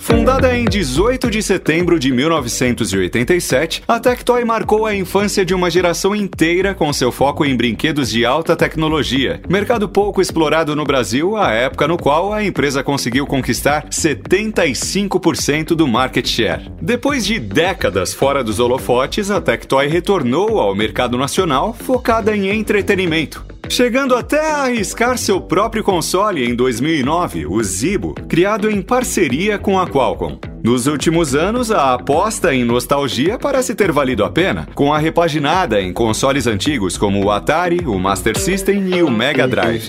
Fundada em 18 de setembro de 1987, a Tectoy marcou a infância de uma geração inteira com seu foco em brinquedos de alta tecnologia. Mercado pouco explorado no Brasil, a época no qual a empresa conseguiu conquistar 75% do market share. Depois de décadas fora dos holofotes, a Tectoy retornou ao mercado nacional focada em entretenimento. Chegando até a arriscar seu próprio console em 2009, o Zibo, criado em parceria com a Qualcomm. Nos últimos anos, a aposta em nostalgia parece ter valido a pena, com a repaginada em consoles antigos como o Atari, o Master System e o Mega Drive.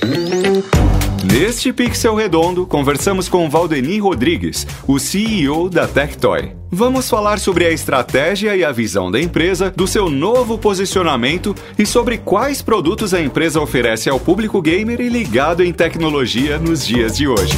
Neste Pixel Redondo, conversamos com Valdenir Rodrigues, o CEO da Tectoy. Vamos falar sobre a estratégia e a visão da empresa, do seu novo posicionamento e sobre quais produtos a empresa oferece ao público gamer e ligado em tecnologia nos dias de hoje.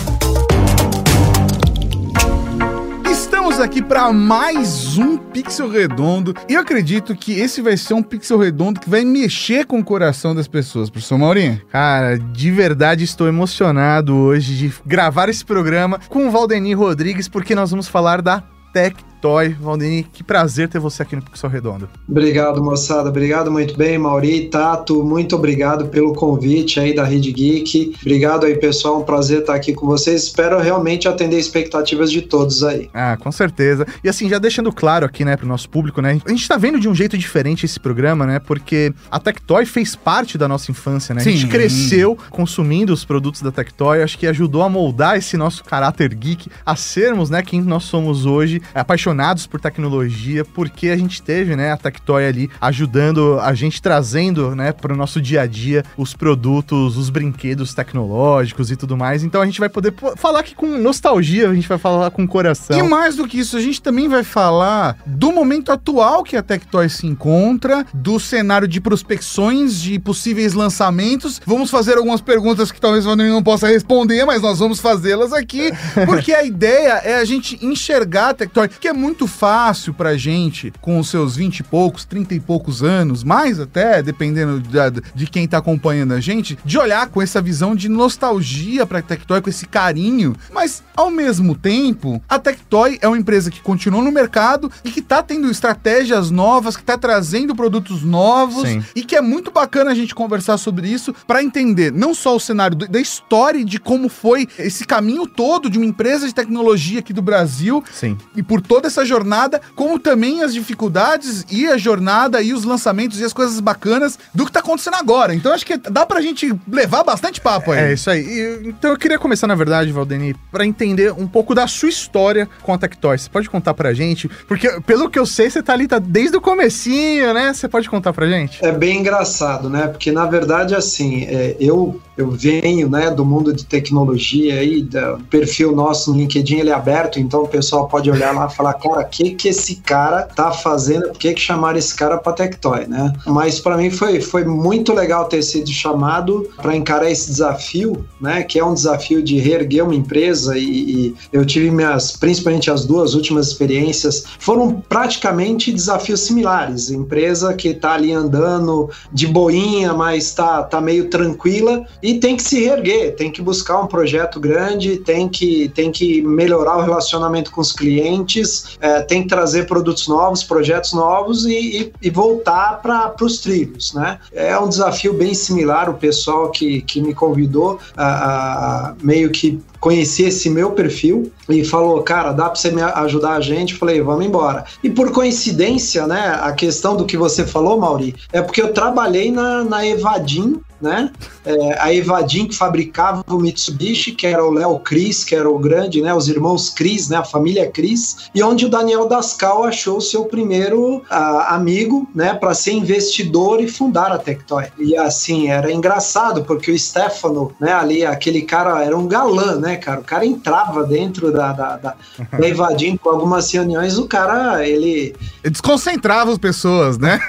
Estamos aqui para mais um Pixel Redondo e eu acredito que esse vai ser um Pixel Redondo que vai mexer com o coração das pessoas, professor Maurinho. Cara, de verdade estou emocionado hoje de gravar esse programa com o Valdenir Rodrigues porque nós vamos falar da Tech Toy. Valdini, que prazer ter você aqui no Pixel Redondo. Obrigado, moçada. Obrigado muito bem, Mauri, Tato. Muito obrigado pelo convite aí da Rede Geek. Obrigado aí, pessoal. Um prazer estar aqui com vocês. Espero realmente atender expectativas de todos aí. Ah, com certeza. E assim, já deixando claro aqui, né, pro nosso público, né, a gente tá vendo de um jeito diferente esse programa, né, porque a Tectoy fez parte da nossa infância, né? Sim. A gente cresceu consumindo os produtos da Tectoy, acho que ajudou a moldar esse nosso caráter geek a sermos, né, quem nós somos hoje, apaixonados apaixonados por tecnologia, porque a gente teve, né, a Tectoy ali ajudando a gente, trazendo, né, para o nosso dia a dia os produtos, os brinquedos tecnológicos e tudo mais. Então a gente vai poder falar aqui com nostalgia, a gente vai falar com coração. E mais do que isso, a gente também vai falar do momento atual que a Tectoy se encontra, do cenário de prospecções de possíveis lançamentos. Vamos fazer algumas perguntas que talvez o não possa responder, mas nós vamos fazê-las aqui, porque a ideia é a gente enxergar a Tectoy, que é muito fácil pra gente, com os seus 20 e poucos, 30 e poucos anos, mais até, dependendo de, de quem tá acompanhando a gente, de olhar com essa visão de nostalgia pra Tectoy, com esse carinho. Mas, ao mesmo tempo, a Tectoy é uma empresa que continua no mercado e que tá tendo estratégias novas, que tá trazendo produtos novos Sim. e que é muito bacana a gente conversar sobre isso para entender não só o cenário da história e de como foi esse caminho todo de uma empresa de tecnologia aqui do Brasil Sim. e por toda essa jornada, como também as dificuldades e a jornada e os lançamentos e as coisas bacanas do que tá acontecendo agora. Então acho que dá pra gente levar bastante papo aí. É isso aí. E, então eu queria começar, na verdade, Valdeni, para entender um pouco da sua história com a Tectoy. Você pode contar pra gente? Porque, pelo que eu sei, você tá ali tá desde o comecinho, né? Você pode contar pra gente? É bem engraçado, né? Porque, na verdade, assim, é, eu eu venho né, do mundo de tecnologia aí, o perfil nosso no LinkedIn ele é aberto, então o pessoal pode olhar lá e falar, cara, o que que esse cara tá fazendo? Por que que chamaram esse cara para Tectoy, né? Mas para mim foi, foi muito legal ter sido chamado para encarar esse desafio, né? Que é um desafio de reerguer uma empresa e, e eu tive minhas, principalmente as duas últimas experiências, foram praticamente desafios similares. Empresa que tá ali andando de boinha, mas tá, tá meio tranquila e tem que se reerguer, tem que buscar um projeto grande, tem que, tem que melhorar o relacionamento com os clientes, é, tem que trazer produtos novos, projetos novos e, e, e voltar para os trilhos, né? É um desafio bem similar, o pessoal que, que me convidou a, a meio que conhecia esse meu perfil e falou, cara, dá para você me ajudar a gente? Falei, vamos embora. E por coincidência, né, a questão do que você falou, Mauri, é porque eu trabalhei na, na Evadim né? É, a Evadim que fabricava o Mitsubishi, que era o Léo Cris, que era o grande, né? Os irmãos Cris, né? A família Cris, e onde o Daniel Dascal achou seu primeiro amigo, né? Para ser investidor e fundar a Tectoy. E assim, era engraçado, porque o Stefano, né? Ali, aquele cara era um galã, né, cara? O cara entrava dentro da, da, da, da Evadim com algumas reuniões, o cara, ele... Desconcentrava as pessoas, né?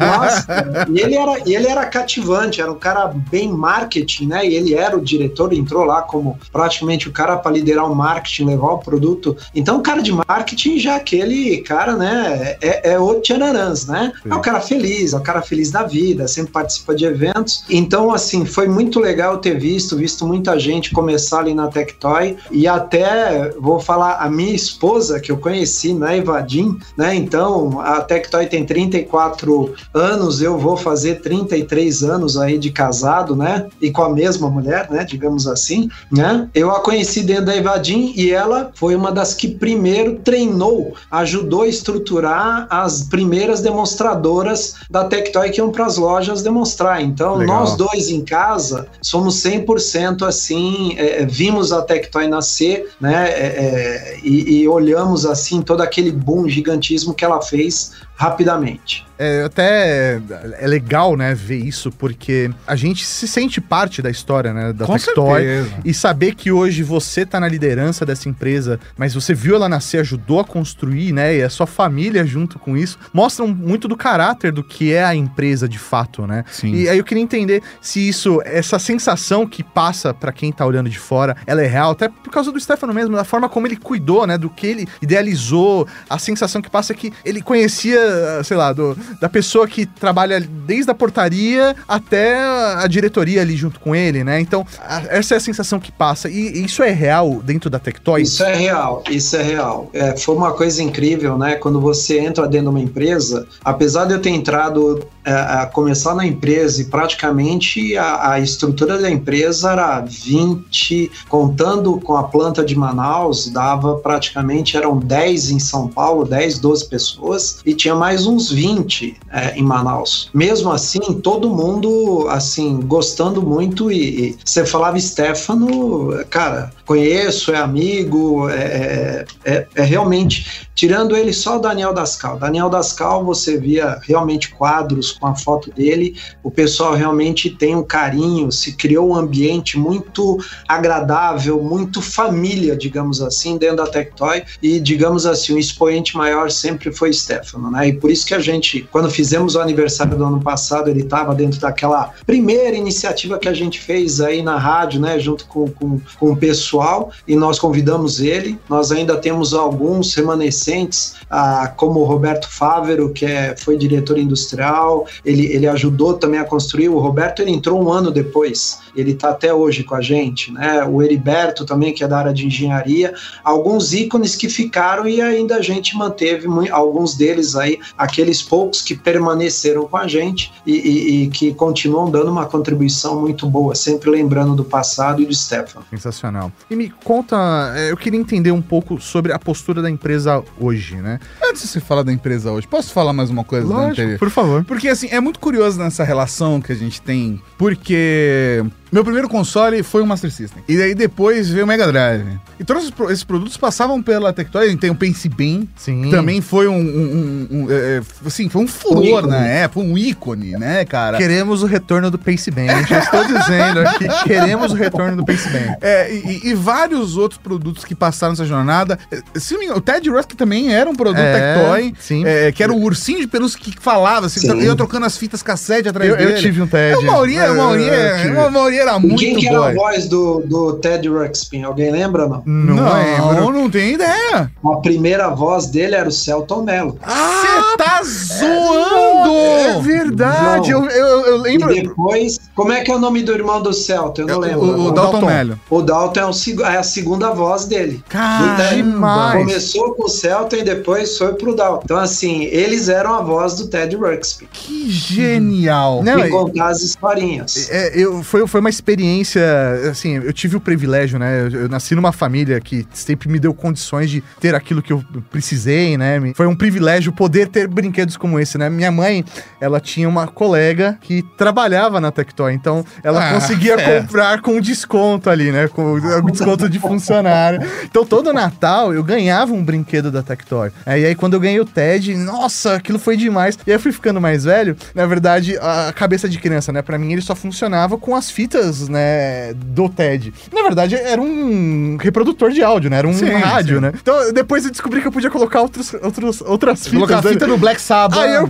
Nossa, e ele era, ele era cativante, era um cara bem marketing, né? E ele era o diretor, entrou lá como praticamente o cara para liderar o marketing, levar o produto. Então, o cara de marketing já aquele cara, né? É, é o tchanarãs, né? Sim. É o cara feliz, é o cara feliz da vida, sempre participa de eventos. Então, assim, foi muito legal ter visto, visto muita gente começar ali na Tectoy e até vou falar a minha esposa que eu conheci na Evadim, né? Então a Tectoy tem 34 anos, eu vou fazer 33 anos aí de casado, né? E com a mesma mulher, né? Digamos assim, né? Eu a conheci dentro da Evadim e ela foi uma das que primeiro treinou, ajudou a estruturar as primeiras demonstradoras da Tectoy que iam para as lojas demonstrar. Então Legal. nós dois em casa somos 100% assim, é, vimos a Tectoy nascer, né? É, é, e, e olhamos assim todo aquele boom gigantismo que ela fez rapidamente. É, até é legal, né, ver isso, porque a gente se sente parte da história, né, da Com Tectoy. Certeza. E saber que hoje você tá na liderança dessa empresa, mas você viu ela nascer, ajudou a construir, né, e a sua família junto com isso, mostram muito do caráter do que é a empresa de fato, né? Sim. E aí eu queria entender se isso, essa sensação que passa para quem tá olhando de fora, ela é real, até por causa do Stefano mesmo, da forma como ele cuidou, né, do que ele idealizou, a sensação que passa é que ele conhecia, sei lá, do, da pessoa que trabalha desde a portaria até a diretoria ali junto com ele, né? Então, a, essa é a sensação que passa. E, isso é real dentro da Tectoy? Isso é real, isso é real. É, foi uma coisa incrível, né? Quando você entra dentro de uma empresa, apesar de eu ter entrado é, a começar na empresa e praticamente a, a, estrutura da empresa era 20, contando com a planta de Manaus, dava praticamente, eram 10 em São Paulo, 10, 12 pessoas, e tinha mais uns 20 é, em Manaus. Mesmo assim, todo mundo, assim, gostando muito e, e você falava Stefano, cara, conheço, é amigo, é, é, é, é realmente, tirando ele só o Daniel Dascal. Daniel Dascal, você via realmente quadros com a foto dele, o pessoal realmente tem um carinho, se criou um ambiente muito agradável, muito família, digamos assim, dentro da Tectoy, e digamos assim, o expoente maior sempre foi Stefano, né? E por isso que a gente, quando fizemos o aniversário do ano passado, ele estava dentro daquela primeira iniciativa que a gente fez aí na rádio, né, junto com, com, com o pessoal, e nós convidamos ele. Nós ainda temos alguns remanescentes, ah, como o Roberto Fávero, que é, foi diretor industrial, ele, ele ajudou também a construir. O Roberto ele entrou um ano depois, ele está até hoje com a gente, né? O Heriberto também, que é da área de engenharia, alguns ícones que ficaram e ainda a gente manteve alguns deles aí, aqueles poucos que permaneceram com a gente e, e, e que continuam dando uma contribuição muito boa, sempre lembrando do passado e do Stefan. Sensacional. E me conta, é, eu queria entender um pouco sobre a postura da empresa hoje, né? Antes de você falar da empresa hoje, posso falar mais uma coisa Lógico, Por favor. Porque assim, é muito curioso nessa relação que a gente tem, porque meu primeiro console foi o Master System. E daí depois veio o Mega Drive. E todos esses produtos passavam pela Tectoy. Tem o Pense Bem, Sim. que também foi um, um, um, um é, é assim, foi um furor na época, um ícone, né, cara? Queremos o retorno do Pense Bem. Já estou dizendo aqui, queremos o retorno do Pense Bem. É, e, e, vários outros produtos que passaram nessa jornada. Se não me engano, o Ted Rusk também era um produto é, Tectoy, sim. É, que era o ursinho de pelúcia que falava, assim, ia trocando as fitas cassete atrás eu, dele. Eu tive um Ted. É uma Mauri, uma Mauri, uma Mauri era muito Quem que era a voz do, do Ted Ruxpin? Alguém lembra não? Não, não, não, não tem ideia. A primeira voz dele era o Celton Mello. Ah, Você tá zoando! É verdade, eu, eu, eu, lembro. E depois, como é que é o nome do irmão do Celton? Eu não lembro. O, o Dalton Mello. O Dalton é, o, é, a segunda voz dele. Caramba! Começou com o Celton e depois foi pro Dalton. Então, assim, eles eram a voz do Ted Ruxpin. Que genial! Não, e contar as historinhas. É, eu, foi, foi uma experiência, assim, eu tive o privilégio, né? Eu, eu, nasci numa família que sempre me deu condições de ter aquilo que eu precisei, né? Foi um privilégio poder ter brinquedos como esse, né? Minha mãe, ela tinha uma colega que trabalhava na Tectoy, então ela ah, conseguia é. comprar com desconto ali, né? Com desconto de funcionário. Então todo Natal eu ganhava um brinquedo da Tectoy. E aí quando eu ganhei o TED, nossa, aquilo foi demais. E aí eu fui ficando mais velho, na verdade, a cabeça de criança, né? Para mim ele só funcionava com as fitas, né, do TED. Na verdade, era um reprodutor de áudio, né? Era um sim, rádio, sim. né? Então, depois eu descobri que eu podia colocar outros, outros, outras fitas. Colocar fita no Black Sabbath. Aí eu,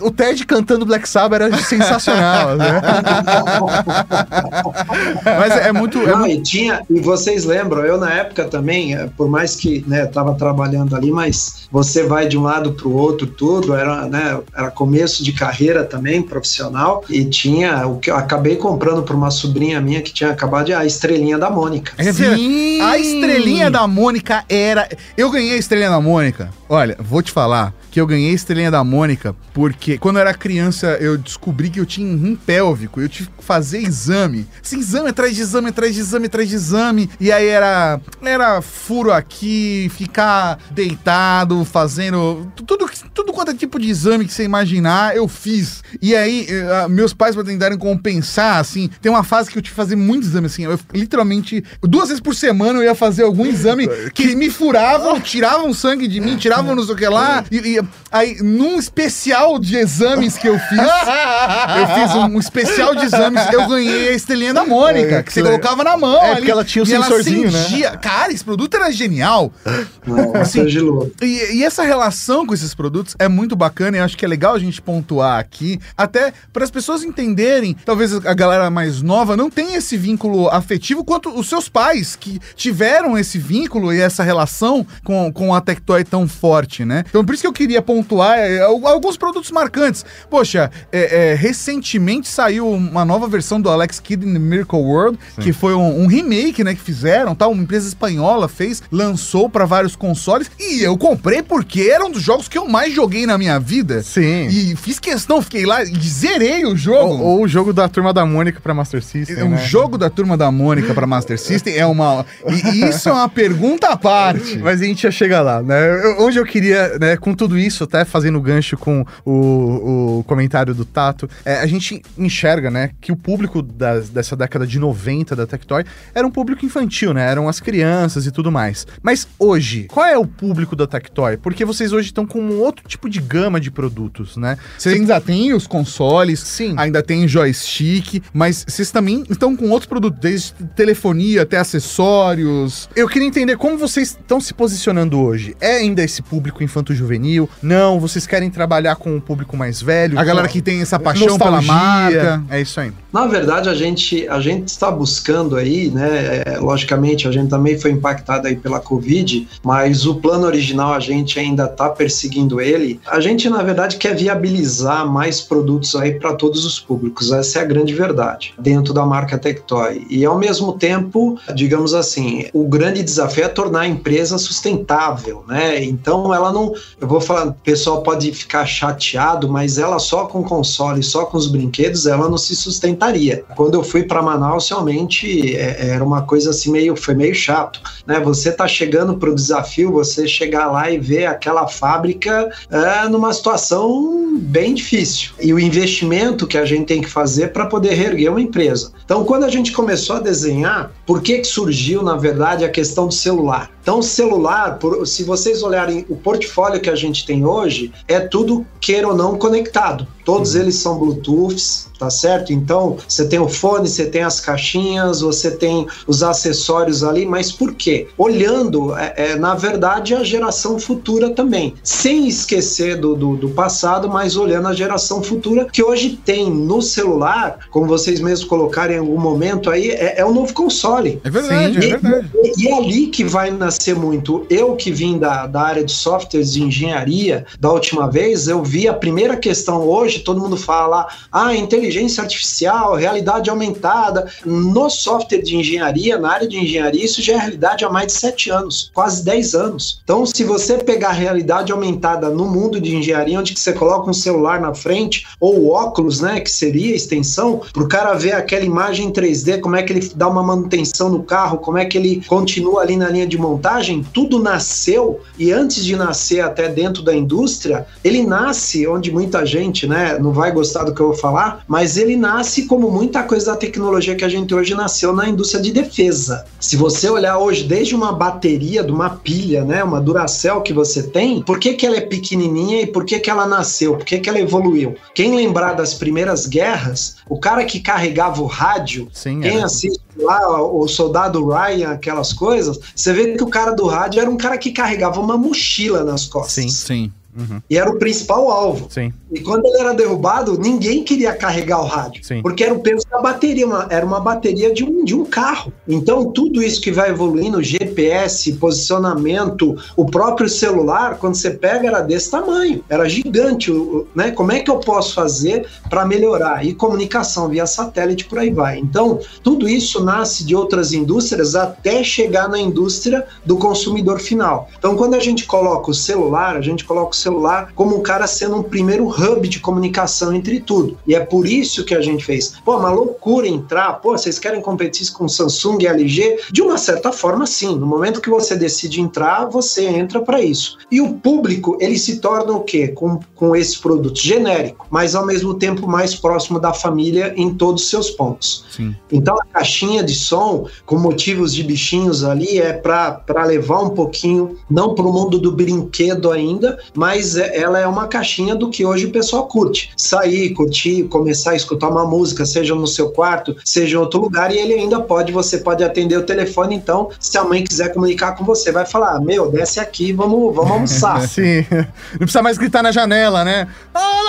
o Ted cantando Black Sabbath era sensacional, né? Mas é muito. É Não, muito... e tinha, e vocês lembram, eu na época também, eh, por mais que né, tava trabalhando ali, mas você vai de um lado para o outro, tudo, era, né, era começo de carreira também, profissional, e tinha o que eu acabei comprando para uma sobrinha minha que tinha acabado de a estrelinha da Mônica. É verdade. A estrelinha da Mônica era. Eu ganhei a estrelinha da Mônica. Olha, vou te falar que eu ganhei a estrelinha da Mônica porque quando eu era criança eu descobri que eu tinha um rim pélvico. Eu tive fazer exame. Esse exame atrás de exame, atrás de exame, atrás de exame. E aí era. Era furo aqui, ficar deitado, fazendo. Tudo, tudo quanto é tipo de exame que você imaginar, eu fiz. E aí, eh, meus pais, pra tentarem compensar, assim, tem uma fase que eu tive que fazer muito exame, assim. Eu literalmente, duas vezes por semana eu ia fazer algum exame que me furavam, tiravam sangue de mim, tiravam não sei o que lá. E, e aí, num especial de exames que eu fiz, eu fiz um, um especial de exames, eu ganhei a estrelinha da Mônica, É, que você que colocava na mão. É, ali, porque ela tinha o e ela sensorzinho, né? acendia. Cara, esse produto era genial. Né, Assim. E, e essa relação com esses produtos é muito bacana e eu acho que é legal a gente pontuar aqui, até para as pessoas entenderem, talvez a galera mais nova não tenha esse vínculo afetivo quanto os seus pais, que tiveram esse vínculo e essa relação com, com a Tectoy tão forte, né? Então por isso que eu queria pontuar é, al- alguns produtos marcantes. Poxa, é, é, recentemente saiu uma nova versão do Alex Kidd in the Miracle World, que foi um, um remake, né, que fizeram, tá? Uma empresa espanhola fez, lançou para vários consoles e eu comprei porque era um dos jogos que eu mais joguei na minha vida. Sim. E fiz questão, fiquei lá e zerei o jogo. Ou, ou o jogo da turma da Mônica pra Master System. É um né? jogo da turma da Mônica para Master System é uma. E e isso é uma pergunta à parte. Mas a gente ia chegar lá, né? Eu- onde eu queria, né, com tudo isso, até fazendo gancho com o, o comentário do Tato, é, a gente enxerga, né, que o público das- dessa década de 90 da Tectoy era um público infantil, né? Eram as crianças e tudo mais. Mas hoje, qual é o público da Tectoy? Porque vocês hoje estão com um outro tipo de gama de produtos, né? Vocês ainda tem os consoles, Sim. ainda tem joystick, mas vocês também estão com outros produtos, desde telefonia até acessórios. Eu queria entender como vocês estão se posicionando hoje. É ainda esse público infanto-juvenil? Não? Vocês querem trabalhar com um público mais velho? A galera que tem essa paixão pela nostalgia? marca. É isso aí. Na verdade, a gente, a gente está buscando aí, né? é, logicamente, a gente também foi impactado aí pela Covid, mas o plano original a gente ainda está perseguindo ele. A gente, na verdade, quer viabilizar mais produtos aí para todos os públicos. Essa é a grande verdade dentro da marca Tectoy. E ao mesmo tempo, digamos assim, o grande desafio é tornar a empresa sustentável, né? Então, ela não, eu vou falar, o pessoal pode ficar chateado, mas ela só com console, só com os brinquedos, ela não se Quando eu fui para Manaus, realmente é, era uma coisa assim meio, foi meio chato, né? Você tá chegando para o desafio, você chegar lá e ver aquela fábrica é, numa situação bem difícil. E o investimento que a gente tem que fazer para poder reerguer uma empresa. Então, quando a gente começou a desenhar, por que que surgiu, na verdade, a questão do celular? Então, celular, por- se vocês olharem o portfólio que a gente tem hoje, é tudo, queira ou não, conectado. Todos eles são Bluetooths, tá certo? Então, você tem o fone, você tem as caixinhas, você tem os acessórios ali, mas por quê? Olhando, é, é, na verdade, a geração futura também. Sem esquecer do, do, do passado, mas olhando a geração futura, que hoje tem no celular, como vocês mesmos colocaram em algum momento aí, é, é o novo console. É verdade, Sim. é verdade. E, e é ali que vai nascer muito. Eu que vim da, da área de softwares de engenharia, da última vez, eu vi a primeira questão hoje, todo mundo fala, ah, inteligência artificial, realidade aumentada. No software de engenharia, na área de engenharia, isso já é realidade há mais de sete anos, quase 10 anos. Então, se você pegar a realidade aumentada no mundo de engenharia, onde você coloca um celular na frente, ou óculos, né, que seria a extensão, para o cara ver aquela imagem em 3D, como é que ele dá uma manutenção no carro, como é que ele continua ali na linha de montagem, tudo nasceu e antes de nascer até dentro da indústria, ele nasce onde muita gente, né, não vai gostar do que eu vou falar, mas ele nasce como muita coisa da tecnologia que a gente hoje nasceu na indústria de defesa. Se você olhar hoje desde uma bateria, de uma pilha, né, uma Duracell que você tem, por que que ela é pequenininha e por que que ela nasceu? Por que que ela evoluiu? Quem lembrar das primeiras guerras, o cara que carregava o rádio, Sim, quem era. assiste lá o soldado Ryan, aquelas coisas, você vê que o cara do rádio era um cara que carregava uma mochila nas costas. Sim. Sim. Uhum. E era o principal alvo. Sim. E quando ele era derrubado, ninguém queria carregar o rádio. Sim. Porque era o peso da bateria, uma, era uma bateria de um, de um carro. Então, tudo isso que vai evoluindo, GPS, posicionamento, o próprio celular, quando você pega, era desse tamanho. Era gigante. Né? Como é que eu posso fazer para melhorar? E comunicação via satélite, por aí vai. Então, tudo isso nasce de outras indústrias até chegar na indústria do consumidor final. Então, quando a gente coloca o celular, a gente coloca o celular como um cara sendo um primeiro hub de comunicação entre tudo. E é por isso que a gente fez. Pô, uma loucura entrar. Pô, vocês querem competir com Samsung e LG? De uma certa forma, sim. No momento que você decide entrar, você entra para isso. E o público, ele se torna o quê? Com, com esse produto genérico, mas ao mesmo tempo mais próximo da família em todos os seus pontos. Sim. Então, a caixinha de som, com motivos de bichinhos ali, é para levar um pouquinho, não para o mundo do brinquedo ainda, mas é, ela é uma caixinha do que hoje o pessoal curte. Sair, curtir, começar a escutar uma música, seja no seu quarto, seja em outro lugar, e ele ainda pode, você pode atender o telefone, então, se a mãe quiser comunicar com você, vai falar, meu, desce aqui, vamos, vamos almoçar. Sim, não precisa mais gritar na janela, né? Ô,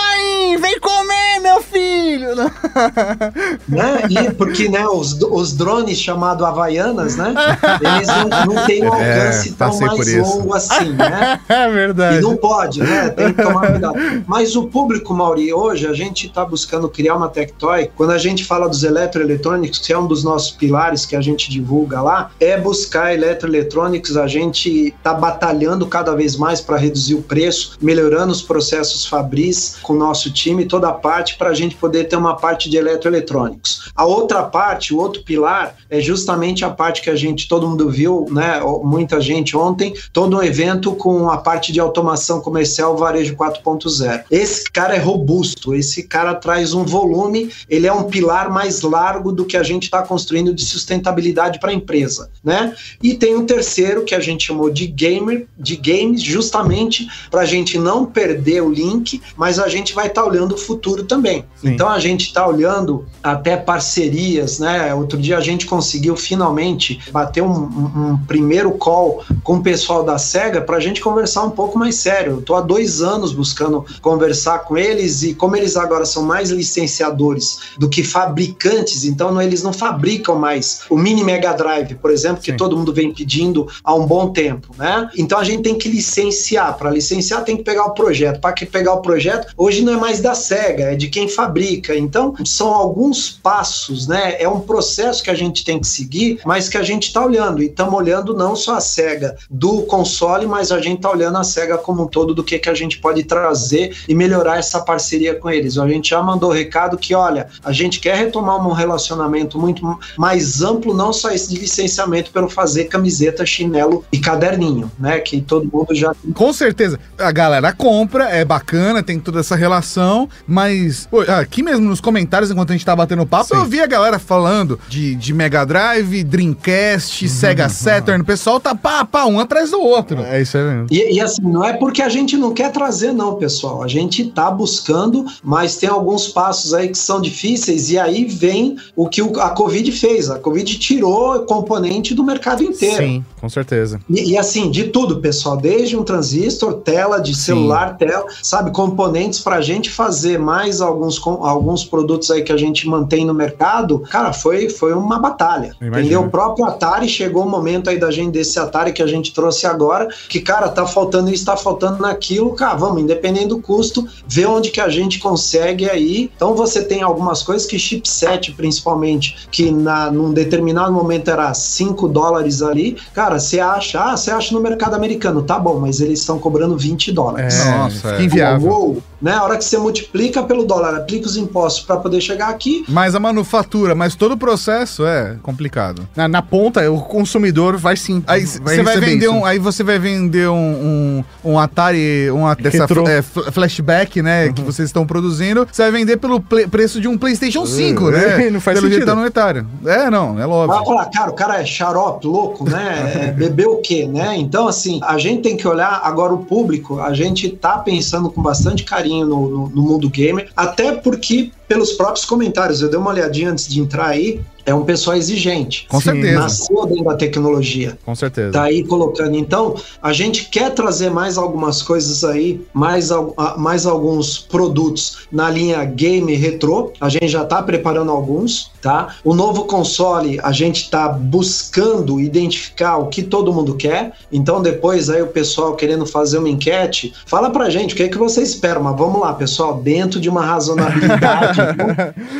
vem comer, meu filho! né? E porque, né, os, os drones chamados Havaianas, né, eles não, não têm um é, alcance é, tão mais longo assim, né? É verdade. E não pode, né? Tem que tomar cuidado. Mas o público, Mauri, hoje a gente está buscando criar uma Tectoy. Quando a gente fala dos eletroeletrônicos, que é um dos nossos pilares que a gente divulga lá, é buscar eletroeletrônicos. A gente está batalhando cada vez mais para reduzir o preço, melhorando os processos fabris com o nosso time, toda a parte para a gente poder ter uma parte de eletroeletrônicos. A outra parte, o outro pilar, é justamente a parte que a gente, todo mundo viu, né? Muita gente ontem, todo um evento com a parte de automação comercial varejo 4.0. Esse cara é robusto, esse cara traz um volume, ele é um pilar mais largo do que a gente está construindo de sustentabilidade para a empresa, né? E tem um terceiro que a gente chamou de gamer, de games, justamente para a gente não perder o link, mas a gente vai estar tá olhando o futuro também. Sim. Então a gente está olhando até parcerias, né? Outro dia a gente conseguiu finalmente bater um, um, um primeiro call com o pessoal da SEGA para a gente conversar um pouco mais sério. Estou há dois anos buscando conversar com eles e como eles agora são mais licenciadores do que fabricantes, então não, eles não fabricam mais o mini Mega Drive, por exemplo, que Sim. todo mundo vem pedindo há um bom tempo, né? Então a gente tem que licenciar. Para licenciar tem que pegar o projeto. Para que pegar o projeto, hoje não é mais da SEGA, é de quem fabrica. Então são alguns passos, né? É um processo que a gente tem que seguir, mas que a gente está olhando. E estamos olhando não só a SEGA do console, mas a gente está olhando a SEGA como um todo do que, que a gente pode trazer e melhorar essa parceria com eles. A gente já mandou o recado que, olha, a gente quer retomar um relacionamento muito mais amplo, não só esse de licenciamento, pelo fazer camiseta, chinelo e caderninho, né? Que todo mundo já. Com certeza. A galera compra, é bacana, tem toda essa relação, mas pô, aqui mesmo nos comentários, enquanto a gente tá batendo papo, Sim. eu vi a galera falando de, de Mega Drive, Dreamcast, uhum, Sega uhum. Saturn. O pessoal tá pá, pá, um atrás do outro. É isso aí mesmo. E, e assim, não é porque a gente não quer trazer, não, pessoal. A gente tá buscando, mas tem alguns passos aí que são difíceis, e aí vem o que a Covid fez. A Covid tirou componente do mercado inteiro. Sim, com certeza. E, e assim, de tudo, pessoal, desde um transistor, tela de celular, Sim. tela, sabe, componentes pra gente fazer mais alguns, alguns produtos aí que a gente mantém no mercado, cara, foi, foi uma batalha. Entendeu? O próprio Atari chegou o um momento aí da gente desse Atari que a gente trouxe agora, que, cara, tá faltando isso, tá faltando naquilo, cara, vamos, independente do custo, ver onde que a gente consegue aí. Então você tem algumas coisas que chipset, principalmente, que na, num determinado momento era 5 dólares ali, cara, você acha, ah, você acha no mercado americano, tá bom, mas eles estão cobrando 20 dólares. É, Nossa, é. inviável. Uou, né? A hora que você multiplica pelo dólar, aplica os impostos para poder chegar aqui. Mas a manufatura, mas todo o processo é complicado. Na, na ponta, o consumidor vai sim. Aí vai, vai vender um, aí você vai vender um, um, um Atari, uma dessa é, flashback, né, uhum. que vocês estão produzindo, você vai vender pelo preço de um PlayStation 5, uh, né? É, não faz pelo sentido. Pelo tá É, não, é óbvio. Vai falar, cara, o cara é xarope, louco, né? É, bebeu o quê, né? Então, assim, a gente tem que olhar agora o público, a gente tá pensando com bastante carinho no, no, no mundo gamer, até porque pelos próprios comentários. Eu dei uma olhadinha antes de entrar aí é um pessoal exigente. Com certeza. Nasceu dentro da tecnologia. Com certeza. Tá aí colocando. Então, a gente quer trazer mais algumas coisas aí, mais, mais alguns produtos na linha game retrô. A gente já tá preparando alguns, tá? O novo console, a gente tá buscando identificar o que todo mundo quer. Então, depois aí o pessoal querendo fazer uma enquete, fala pra gente o que é que você espera. Mas vamos lá, pessoal, dentro de uma razonabilidade.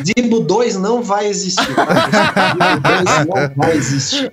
Dibo 2 não vai existir. Tá?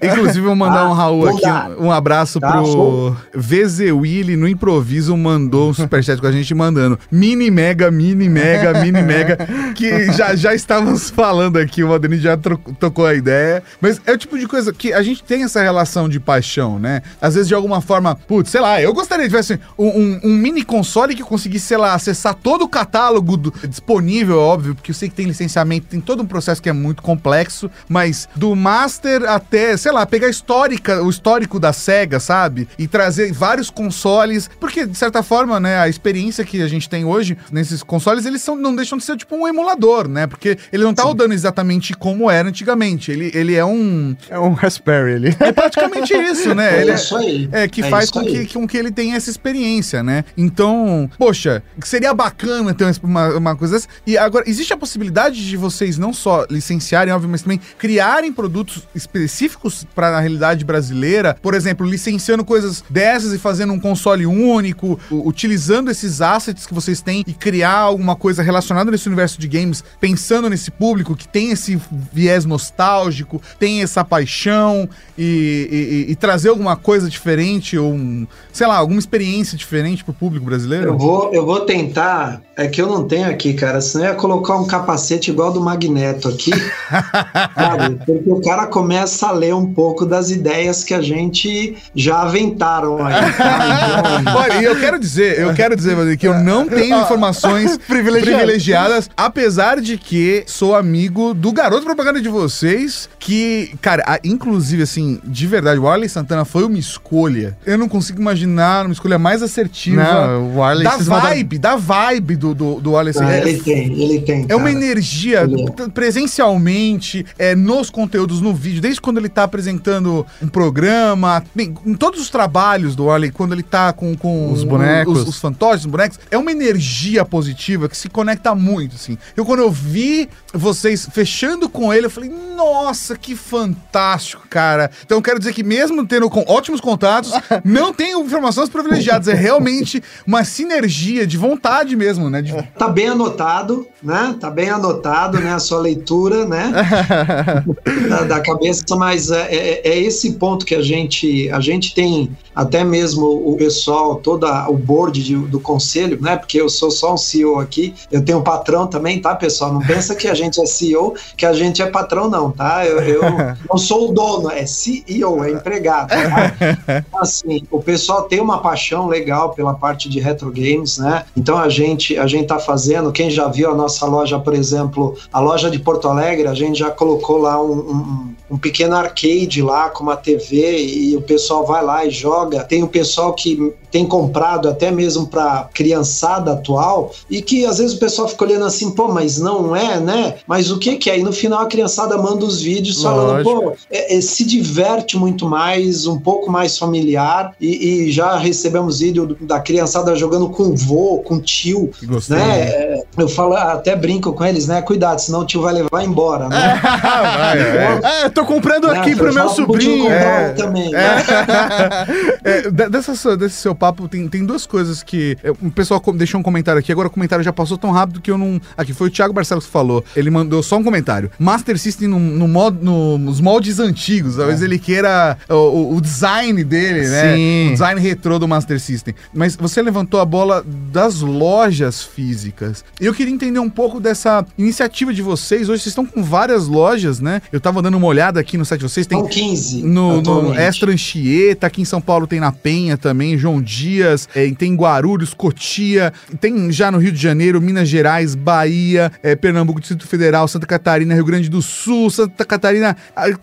Inclusive, vou mandar ah, um Raul aqui, um, um abraço tá, pro VZ Willy no improviso, mandou um superchat com a gente mandando mini mega, mini mega, mini mega, que já, já estávamos falando aqui, o Adenir já tocou a ideia, mas é o tipo de coisa que a gente tem essa relação de paixão, né? Às vezes, de alguma forma, putz, sei lá, eu gostaria de tivesse um, um, um, mini console que conseguisse, sei lá, acessar todo o catálogo do, disponível, óbvio, porque eu sei que tem licenciamento, tem todo um processo que é muito complexo, mas do Master até, sei lá, pegar histórica, o histórico da SEGA, sabe? E trazer vários consoles, porque de certa forma, né, a experiência que a gente tem hoje nesses consoles, eles são, não deixam de ser tipo um emulador, né? Porque ele não tá Sim. rodando exatamente como era antigamente. Ele, ele é um. É um Raspberry ele. É praticamente isso, né? É ele isso aí. É, que é faz com que, com que ele tenha essa experiência, né? Então, poxa, seria bacana ter uma, uma coisa dessa. E agora, existe a possibilidade de vocês não só licenciarem, óbvio, mas também criarem produtos específicos para a realidade brasileira, por exemplo, licenciando coisas dessas e fazendo um console único, utilizando esses assets que vocês têm e criar alguma coisa relacionada nesse universo de games, pensando nesse público que tem esse viés nostálgico, tem essa paixão e, e, e trazer alguma coisa diferente ou, um, sei lá, alguma experiência diferente para o público brasileiro? Eu vou, eu vou tentar, é que eu não tenho aqui, cara, senão eu ia colocar um capacete igual do Magneto aqui. sabe? Porque o cara começa a ler um pouco das ideias que a gente já aventaram aí. Tá? Então, Olha, eu quero dizer, eu quero dizer, que eu não tenho informações privilegiadas, apesar de que sou amigo do garoto propaganda de vocês, que, cara, a, inclusive, assim, de verdade, o Arley Santana foi uma escolha. Eu não consigo imaginar uma escolha mais assertiva. Não, o Arley da vibe, da vibe do, do, do Arley Santana. ele tem, ele tem. É cara. uma energia é. presencialmente, é, nos conteúdos, no vídeo, desde quando ele tá apresentando um programa, bem, em todos os trabalhos do Arley, quando ele tá com, com os bonecos, os, os fantoches, os bonecos, é uma energia positiva que se conecta muito, assim. Eu, quando eu vi vocês fechando com ele, eu falei, nossa, que fantástico, cara. Então, quero dizer que mesmo tendo com ótimos contatos, não tenho informações privilegiadas, é realmente uma sinergia de vontade mesmo, né? De... Tá bem anotado, né? Tá bem anotado, né? A sua leitura, né? da, da, cabeça, mas é, é, é, esse ponto que a gente, a gente tem até mesmo o pessoal, todo o board de, do conselho, né? Porque eu sou só um CEO aqui, eu tenho um patrão também, tá, pessoal? Não pensa que a gente é CEO, que a gente é patrão, não, tá? Eu, eu não sou o dono, é CEO, é empregado, tá? Assim, o pessoal tem uma paixão legal pela parte de retro games, né? Então a gente, a gente tá fazendo, quem já viu a nossa loja, por exemplo, a loja de Porto Alegre, a gente já colocou lá um, um, um pequeno arcade lá com uma TV e o pessoal vai lá e joga. Tem o pessoal que tem comprado até mesmo para criançada atual e que às vezes o pessoal fica olhando assim, pô, mas não é, né? Mas o que que é? E no final a criançada manda os vídeos falando, pô, é, é, se diverte muito mais, um pouco mais familiar e, e já recebemos vídeo da criançada jogando com vô, com tio, Gostei, né? É, eu falo, até brinco com eles, né? Cuidado, senão o tio vai levar embora, né? vai, é. é, tô comprando aqui pro meu sobrinho. É. Também, né? é. dessa, desse seu papo, tem, tem duas coisas que. É, o pessoal deixou um comentário aqui, agora o comentário já passou tão rápido que eu não. Aqui foi o Thiago Barcelos que falou. Ele mandou só um comentário. Master System no, no mod, no, nos moldes antigos. Talvez é. ele queira o, o, design dele, né? Sim. O design retrô do Master System. Mas você levantou a bola das lojas físicas. Eu queria entender um pouco dessa iniciativa de vocês. Hoje vocês estão com várias lojas, né? Eu tava dando uma olhada olhada aqui no site de vocês. Tem São 15. no, no atualmente. Extra Anchieta, aqui em São Paulo tem na Penha também, João Dias, é, tem em Guarulhos, Cotia, tem já no Rio de Janeiro, Minas Gerais, Bahia, é, Pernambuco, Distrito Federal, Santa Catarina, Rio Grande do Sul, Santa Catarina.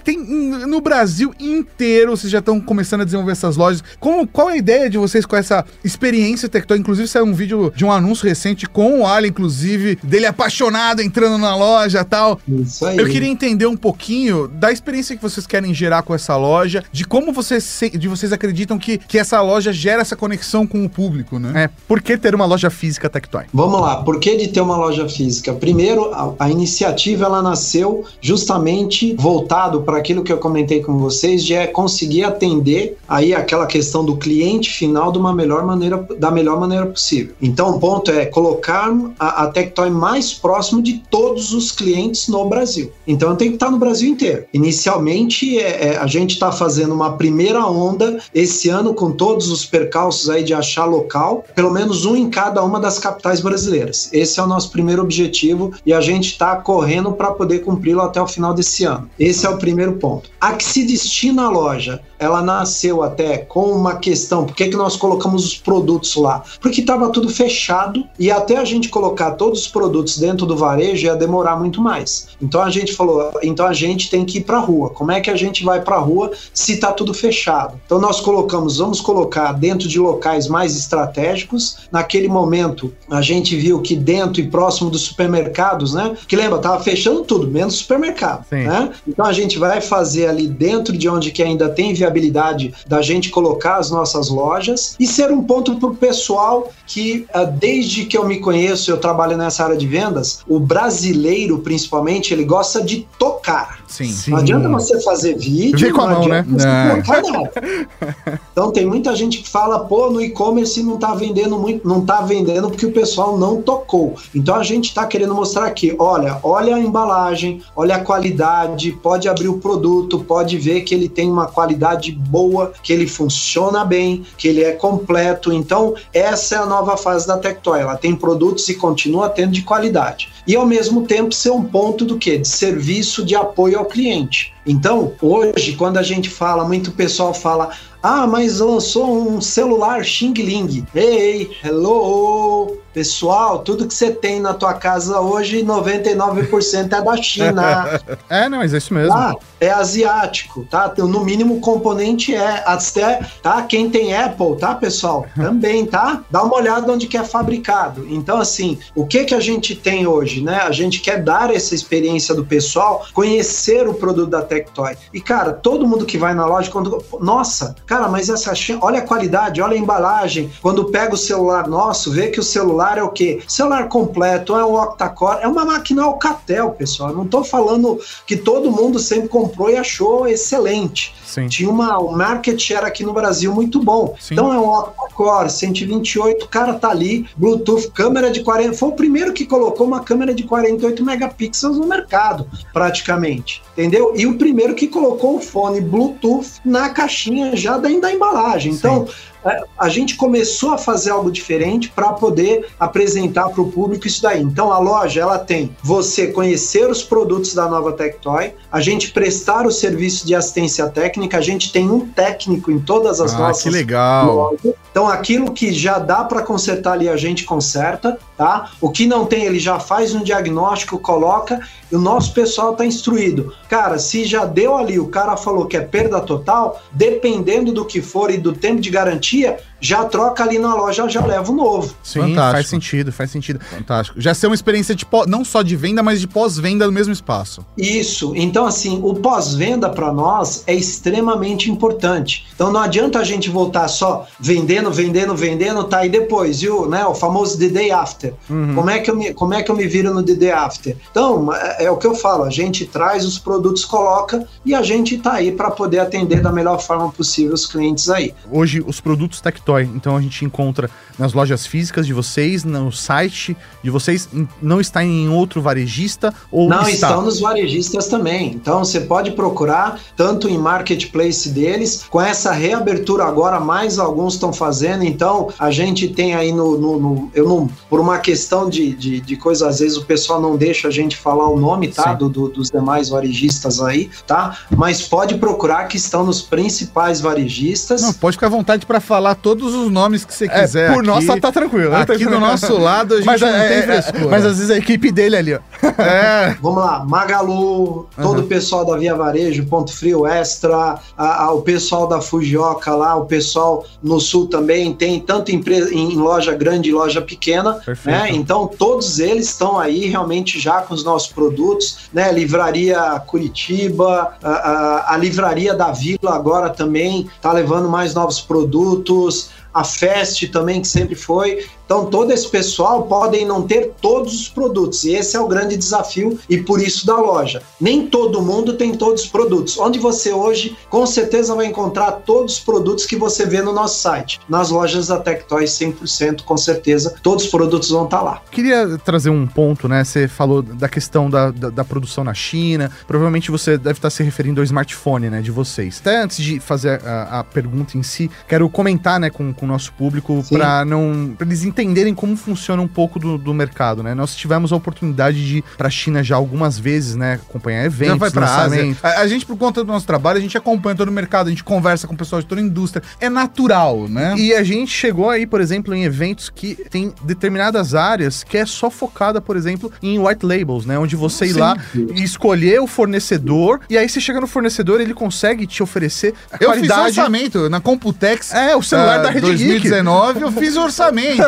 Tem no Brasil inteiro, vocês já estão começando a desenvolver essas lojas. Como, qual é a ideia de vocês com essa experiência Tectoy? Inclusive, saiu um vídeo de um anúncio recente com o Ali, inclusive, dele apaixonado entrando na loja e tal. Isso aí. Eu queria entender um pouquinho da experiência que vocês querem gerar com essa loja, de como vocês, se- de vocês acreditam que, que essa loja gera essa conexão com o público, né? É, por que ter uma loja física Tectoy? Vamos lá, por que de ter uma loja física? Primeiro, a, a iniciativa ela nasceu justamente voltado para aquilo que eu comentei com vocês, de é conseguir atender aí aquela questão do cliente final de uma melhor maneira, da melhor maneira possível. Então, o ponto é colocar a, a Tectoy mais próximo de todos os clientes no Brasil. Então, tem que estar no Brasil inteiro. Inicialmente, é, é, a gente está fazendo uma primeira onda esse ano com todos os percalços aí de achar local, pelo menos um em cada uma das capitais brasileiras. Esse é o nosso primeiro objetivo e a gente está correndo para poder cumpri-lo até o final desse ano. Esse é o primeiro ponto. A que se destina a loja, ela nasceu até com uma questão, por que, que nós colocamos os produtos lá? Porque estava tudo fechado e até a gente colocar todos os produtos dentro do varejo ia demorar muito mais. Então a gente falou, então a gente tem que ir para a rua. Como é que a gente vai para a rua se está tudo fechado? Então nós colocamos, vamos colocar dentro de locais mais estratégicos. Naquele momento a gente viu que dentro e próximo dos supermercados, né? Que lembra, tava fechando tudo, menos supermercado, Sim. né? Então a gente vai fazer ali dentro de onde que ainda tem viabilidade da gente colocar as nossas lojas e ser um ponto para o pessoal que ah, desde que eu me conheço, eu trabalho nessa área de vendas, o brasileiro principalmente ele gosta de tocar. Sim. Não adianta você fazer vídeo, Vem com a não mão, né? É. Então tem muita gente que fala, pô, no e-commerce não tá vendendo muito, não tá vendendo porque o pessoal não tocou. Então a gente tá querendo mostrar aqui, olha, olha a embalagem, olha a qualidade, pode abrir o produto, pode ver que ele tem uma qualidade boa, que ele funciona bem, que ele é completo. Então essa é a nova fase da Tectoy. Ela tem produtos e continua tendo de qualidade. E ao mesmo tempo ser um ponto do que? De serviço de apoio ao cliente. Então, hoje, quando a gente fala, muito pessoal fala: ah, mas lançou um celular Xing Ling. Ei, hello! Pessoal, tudo que você tem na tua casa hoje, 99% é da China. É, não, mas é isso mesmo. Tá? É asiático, tá? No mínimo o componente é até, tá? Quem tem Apple, tá, pessoal? Também, tá? Dá uma olhada onde que é fabricado. Então, assim, o que que a gente tem hoje, né? A gente quer dar essa experiência do pessoal, conhecer o produto da Tectoy. E, cara, todo mundo que vai na loja, quando... Nossa, cara, mas essa... Olha a qualidade, olha a embalagem. Quando pega o celular nosso, vê que o celular é o quê? Celular completo, é um octa-core, é uma máquina Alcatel, pessoal. Eu não tô falando que todo mundo sempre comprou e achou excelente. Sim. Tinha uma, um market share aqui no Brasil muito bom. Sim. Então é um octa-core, 128, o cara tá ali, Bluetooth, câmera de 40. Foi o primeiro que colocou uma câmera de 48 megapixels no mercado, praticamente. Entendeu? E o primeiro que colocou o fone Bluetooth na caixinha já da, da embalagem. Então, é, a gente começou a fazer algo diferente para poder apresentar para o público isso daí. Então a loja ela tem você conhecer os produtos da nova Tectoy, a gente prestar o serviço de assistência técnica, a gente tem um técnico em todas as Ah, nossas que legal. Então aquilo que já dá para consertar ali a gente conserta, tá? O que não tem ele já faz um diagnóstico, coloca e o nosso pessoal tá instruído. Cara, se já deu ali, o cara falou que é perda total, dependendo do que for e do tempo de garantia, já troca ali na loja, já leva o novo. Sim, Fantástico. faz sentido, faz sentido. Fantástico. Já ser uma experiência de pó- não só de venda, mas de pós-venda no mesmo espaço. Isso. Então, assim, o pós-venda para nós é extremamente importante. Então, não adianta a gente voltar só vendendo, vendendo, vendendo, tá? E depois, o, né, o famoso the day after. Como, é que eu me, como é que eu me viro no day after? Então, é, é o que eu falo, a gente traz os produtos, coloca e a gente tá aí para poder atender da melhor forma possível os clientes aí. Hoje, os produtos Tectoy Tectoy, então a gente encontra nas lojas físicas de vocês, no site de vocês, não está em outro varejista ou Não, está? estão nos varejistas também. Então você pode procurar tanto em marketplace deles, com essa reabertura agora, mais alguns estão fazendo. Então a gente tem aí no. no, no eu não. Por uma questão de, de, de, coisa, às vezes o pessoal não deixa a gente falar o nome, tá? Do, do, dos demais varejistas aí, tá? Mas pode procurar que estão nos principais varejistas. Não, pode ficar à vontade para falar todos os nomes que você é, quiser. É, por aqui, nossa, tá tranquilo. Né? Aqui do nosso lado a gente mas, não é, tem é, frescura. Mas às vezes a equipe dele ali, ó. É. Vamos lá, Magalu, todo uhum. o pessoal da Via Varejo, Ponto Frio Extra, a, a, o pessoal da Fujioka lá, o pessoal no Sul também, tem tanto empresa, em loja grande e loja pequena, Perfeito. Né? Então todos eles estão aí realmente já com os nossos produtos, né? Livraria Curitiba, a, a, a Livraria da Vila agora também tá levando mais novos produtos, a Fest também, que sempre foi. Então, todo esse pessoal podem não ter todos os produtos, e esse é o grande desafio, e por isso da loja. Nem todo mundo tem todos os produtos. Onde você hoje, com certeza, vai encontrar todos os produtos que você vê no nosso site. Nas lojas da Tectoy, 100%, com certeza, todos os produtos vão estar lá. Queria trazer um ponto, né? Você falou da questão da, da, da produção na China, provavelmente você deve estar se referindo ao smartphone, né, de vocês. Até antes de fazer a, a pergunta em si, quero comentar, né, com, com o nosso público para não pra eles entenderem como funciona um pouco do, do mercado, né? Nós tivemos a oportunidade de ir para a China já algumas vezes, né, acompanhar eventos, Já vai para Ásia. A, a, gente por conta do nosso trabalho, a gente acompanha todo o mercado, a gente conversa com pessoas de toda a indústria. É natural, né? E a gente chegou aí, por exemplo, em eventos que tem determinadas áreas que é só focada, por exemplo, em white labels, né, onde você ir lá e escolher o fornecedor e aí você chega no fornecedor, ele consegue te oferecer a eu qualidade. fiz orçamento na Computex. É, o celular uh, da Rede 2019 eu fiz orçamento.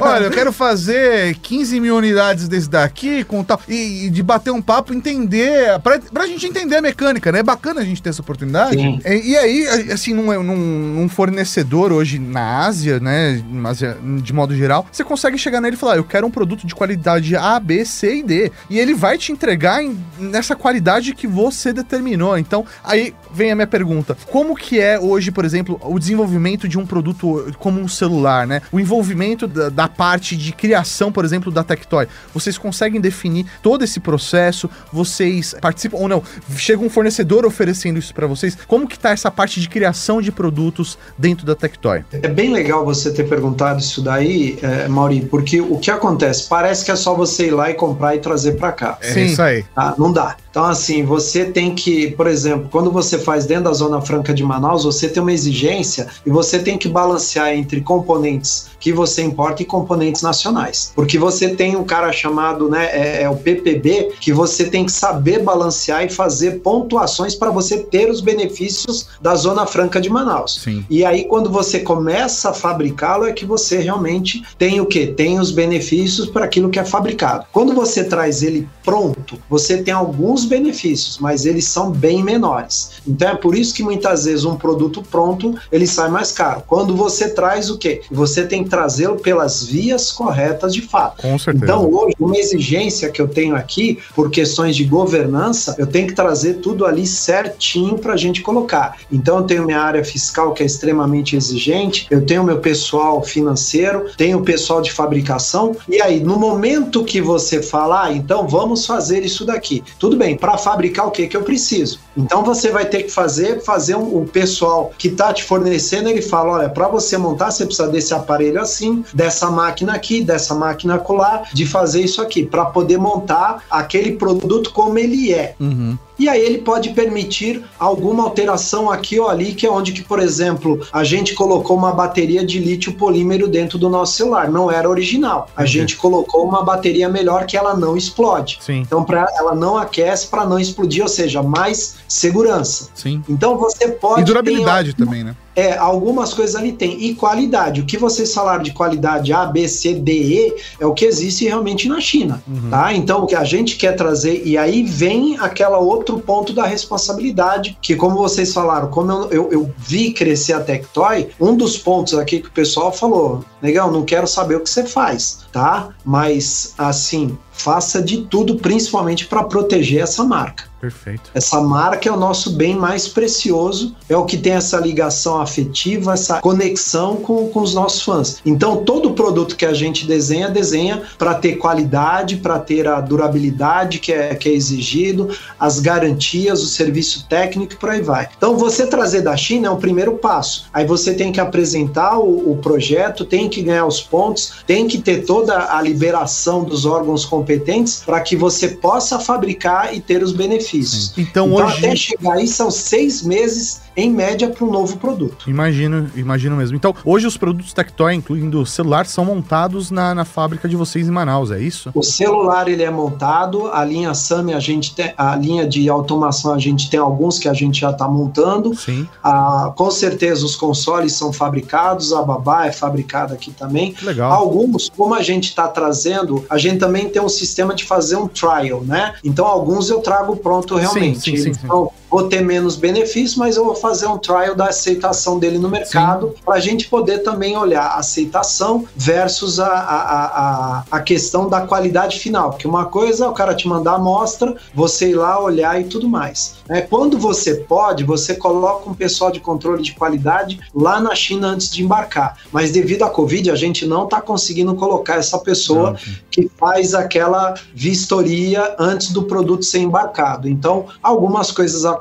Olha, eu quero fazer 15 mil unidades desse daqui com tal. E, e de bater um papo, entender. Pra, pra gente entender a mecânica, né? É bacana a gente ter essa oportunidade. Sim. E, e aí, assim, num, num, num, fornecedor hoje na Ásia, né? Ásia, de modo geral, você consegue chegar nele e falar: eu quero um produto de qualidade A, B, C e D. E ele vai te entregar em, nessa qualidade que você determinou. Então, aí vem a minha pergunta: como que é hoje, por exemplo, o desenvolvimento de um produto como um celular, né? O envolvimento da, da, parte de criação, por exemplo, da Tectoy. Vocês conseguem definir todo esse processo? Vocês participam ou não? Chega um fornecedor oferecendo isso para vocês? Como que tá essa parte de criação de produtos dentro da Tectoy? É bem legal você ter perguntado isso daí, é, Mauri, porque o que acontece? Parece que é só você ir lá e comprar e trazer para cá. É Sim. isso aí. Ah, não dá. Então, assim, você tem que, por exemplo, quando você faz dentro da Zona Franca de Manaus, você tem uma exigência e você tem que balancear entre componentes que você importa e componentes nacionais. Porque você tem um cara chamado, né, é, é o PPB, que você tem que saber balancear e fazer pontuações para você ter os benefícios da Zona Franca de Manaus. Sim. E aí, quando você começa a fabricá-lo, é que você realmente tem o quê? Tem os benefícios para aquilo que é fabricado. Quando você traz ele pronto, você tem alguns benefícios, mas eles são bem menores. Então é por isso que muitas vezes um produto pronto ele sai mais caro. Quando você traz o quê? Você tem que trazê-lo pelas vias corretas de fato. Com certeza. Então hoje uma exigência que eu tenho aqui por questões de governança, eu tenho que trazer tudo ali certinho para a gente colocar. Então eu tenho minha área fiscal que é extremamente exigente, eu tenho meu pessoal financeiro, tenho o pessoal de fabricação e aí no momento que você falar, ah, então vamos fazer isso daqui. Tudo bem, para fabricar o que que eu preciso? Então você vai ter que fazer, fazer um, o pessoal que está te fornecendo, ele fala, olha, para você montar você precisa desse aparelho assim, dessa máquina aqui, dessa máquina acolá, de fazer isso aqui, para poder montar aquele produto como ele é. Uhum e aí ele pode permitir alguma alteração aqui ou ali, que é onde que, por exemplo, a gente colocou uma bateria de lítio polímero dentro do nosso celular, não era original. A uhum. gente colocou uma bateria melhor que ela não explode. Sim. Então para ela não aquece para não explodir, ou seja, mais segurança. Sim. Então você pode E durabilidade também, né? É, algumas coisas ali tem. E qualidade. O que vocês falaram de qualidade A, B, C, D, E é o que existe realmente na China. Uhum. Tá? Então, o que a gente quer trazer, e aí vem aquela outro ponto da responsabilidade, que como vocês falaram, como eu, eu, eu vi crescer a Tectoy, um dos pontos aqui que o pessoal falou, legal, não quero saber o que você faz, tá? Mas assim, faça de tudo, principalmente para proteger essa marca. Perfeito. Essa marca é o nosso bem mais precioso, é o que tem essa ligação afetiva, essa conexão com, com os nossos fãs. Então, todo produto que a gente desenha, desenha para ter qualidade, para ter a durabilidade que é, que é exigido, as garantias, o serviço técnico e por aí vai. Então, você trazer da China é o primeiro passo. Aí você tem que apresentar o, o projeto, tem que ganhar os pontos, tem que ter toda a liberação dos órgãos competentes para que você possa fabricar e ter os benefícios. Então, então, hoje... até chegar aí são seis meses em média para um novo produto. Imagino, imagino mesmo. Então, hoje os produtos Tectoy, incluindo o celular, são montados na, na fábrica de vocês em Manaus, é isso? O celular ele é montado, a linha SAMI a gente tem, a linha de automação a gente tem alguns que a gente já está montando. Sim. Ah, com certeza os consoles são fabricados, a babá é fabricada aqui também. Legal. Alguns, como a gente está trazendo, a gente também tem um sistema de fazer um trial, né? Então alguns eu trago pronto realmente. Sim, sim, sim, então, vou ter menos benefício, mas eu vou fazer um trial da aceitação dele no mercado para a gente poder também olhar a aceitação versus a, a, a, a, questão da qualidade final. Porque uma coisa é o cara te mandar a amostra, você ir lá olhar e tudo mais. É, quando você pode, você coloca um pessoal de controle de qualidade lá na China antes de embarcar. Mas devido à Covid, a gente não está conseguindo colocar essa pessoa que faz aquela vistoria antes do produto ser embarcado. Então, algumas coisas acontecem,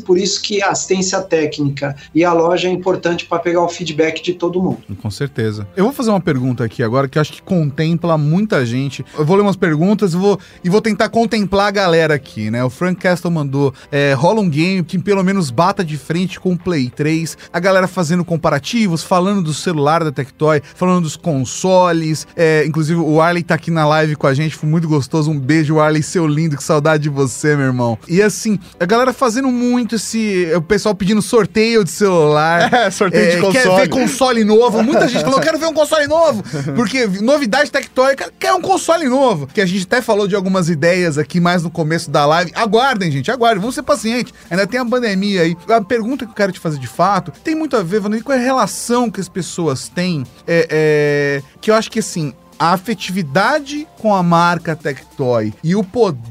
por isso que a assistência técnica e a loja é importante para pegar o feedback de todo mundo. Com certeza. Eu vou fazer uma pergunta aqui agora que acho que contempla muita gente. Eu vou ler umas perguntas e vou, e vou tentar contemplar a galera aqui, né? O Frank Castle mandou: é, rola um game que pelo menos bata de frente com o Play 3. A galera fazendo comparativos, falando do celular da Tectoy, falando dos consoles. É, inclusive, o Arley tá aqui na live com a gente, foi muito gostoso. Um beijo, Arley, seu lindo, que saudade de você, meu irmão. E assim, a galera fazendo muito esse. O pessoal pedindo sorteio de celular. É, sorteio é, de console. Quer ver console novo. Muita gente falou, quero ver um console novo. Porque novidade Tectoy, quer um console novo. Que a gente até falou de algumas ideias aqui mais no começo da live. Aguardem, gente, aguardem. Vamos ser pacientes. Ainda tem a pandemia aí. A pergunta que eu quero te fazer de fato tem muito a ver, Vanessa, com a relação que as pessoas têm. É, é, que eu acho que assim, a afetividade com a marca Tectoy e o poder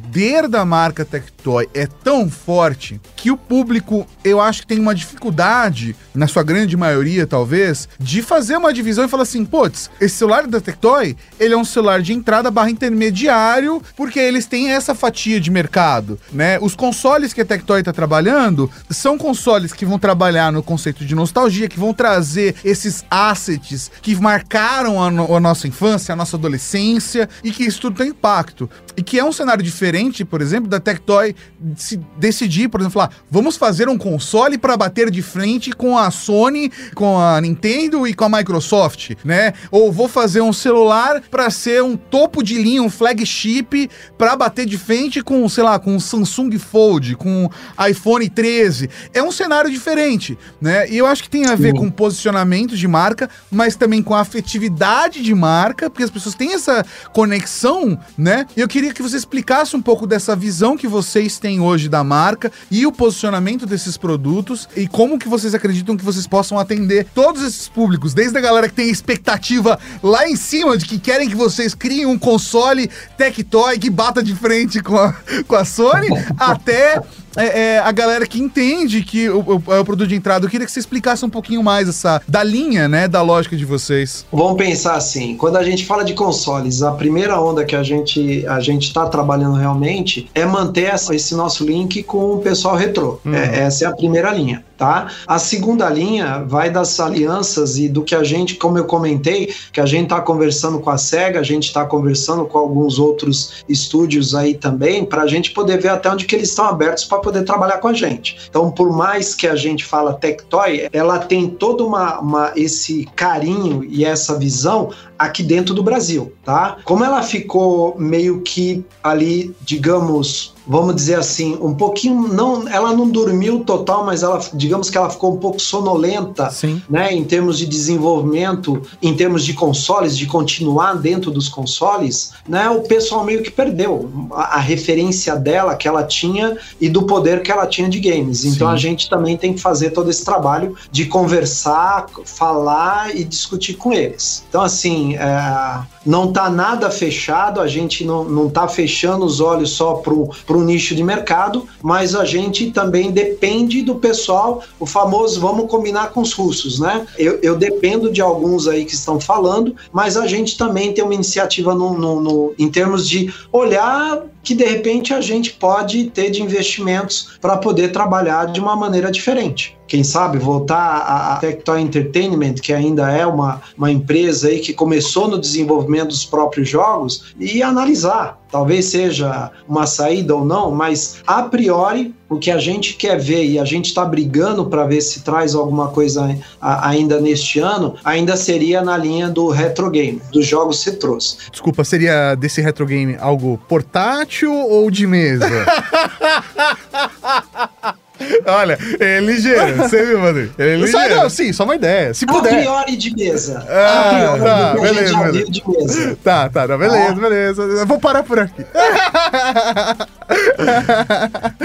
da marca Tectoy é tão forte que o público, eu acho que tem uma dificuldade, na sua grande maioria talvez, de fazer uma divisão e falar assim, putz, esse celular da Tectoy, ele é um celular de entrada barra intermediário, porque eles têm essa fatia de mercado, né? Os consoles que a Tectoy está trabalhando são consoles que vão trabalhar no conceito de nostalgia, que vão trazer esses assets que marcaram a, no a nossa infância, a nossa adolescência e que isso tudo tem impacto. E que é um cenário diferente, por exemplo, da Tectoy se decidir, por exemplo, falar, vamos fazer um console para bater de frente com a Sony, com a Nintendo e com a Microsoft, né? Ou vou fazer um celular para ser um topo de linha, um flagship para bater de frente com, sei lá, com o Samsung Fold, com iPhone 13. É um cenário diferente, né? E eu acho que tem a ver Sim. com posicionamento de marca, mas também com a afetividade de marca, porque as pessoas têm essa conexão, né? E eu queria que você explicasse um pouco dessa visão que vocês têm hoje da marca e o posicionamento desses produtos e como que vocês acreditam que vocês possam atender todos esses públicos, desde a galera que tem expectativa lá em cima de que querem que vocês criem um console Tectoy que bata de frente com a, com a Sony, até é, é, a galera que entende que o, o, é o produto de entrada. Eu queria que você explicasse um pouquinho mais essa da linha, né, da lógica de vocês. Vamos pensar assim, quando a gente fala de consoles, a primeira onda que a gente a gente está trabalhando realmente é manter essa, esse nosso link com o pessoal retrô. Uhum. É, essa é a primeira linha tá? A segunda linha vai das alianças e do que a gente, como eu comentei, que a gente está conversando com a SEGA, a gente está conversando com alguns outros estúdios aí também, para a gente poder ver até onde que eles estão abertos para poder trabalhar com a gente. Então, por mais que a gente fala Tectoy, ela tem todo uma, uma, esse carinho e essa visão aqui dentro do Brasil, tá? Como ela ficou meio que ali, digamos, vamos dizer assim, um pouquinho, não, ela não dormiu total, mas ela, digamos que ela ficou um pouco sonolenta, Sim. né, em termos de desenvolvimento, em termos de consoles, de continuar dentro dos consoles, né, o pessoal meio que perdeu a, a referência dela que ela tinha e do poder que ela tinha de games. Então Sim. a gente também tem que fazer todo esse trabalho de conversar, falar e discutir com eles. Então assim, é, não tá nada fechado, a gente não, não tá fechando os olhos só pro para um nicho de mercado, mas a gente também depende do pessoal, o famoso vamos combinar com os russos, né? Eu, eu dependo de alguns aí que estão falando, mas a gente também tem uma iniciativa no, no, no em termos de olhar que de repente a gente pode ter de investimentos para poder trabalhar de uma maneira diferente. Quem sabe voltar a Tectoy Entertainment, que ainda é uma, uma empresa aí que começou no desenvolvimento dos próprios jogos, e analisar. Talvez seja uma saída ou não, mas a priori o que a gente quer ver e a gente está brigando para ver se traz alguma coisa ainda neste ano, ainda seria na linha do retro game, dos jogos retrôs. Desculpa, seria desse retro game algo portátil? portátil ou de mesa? Olha, é ligeiro, você viu, mano? É ligeiro. Só, não, sim, só uma ideia. Se puder. A priori de mesa. Ah, a priori, tá, beleza, beleza. de mesa. Tá, tá, não, beleza, ah. beleza. Eu vou parar por aqui.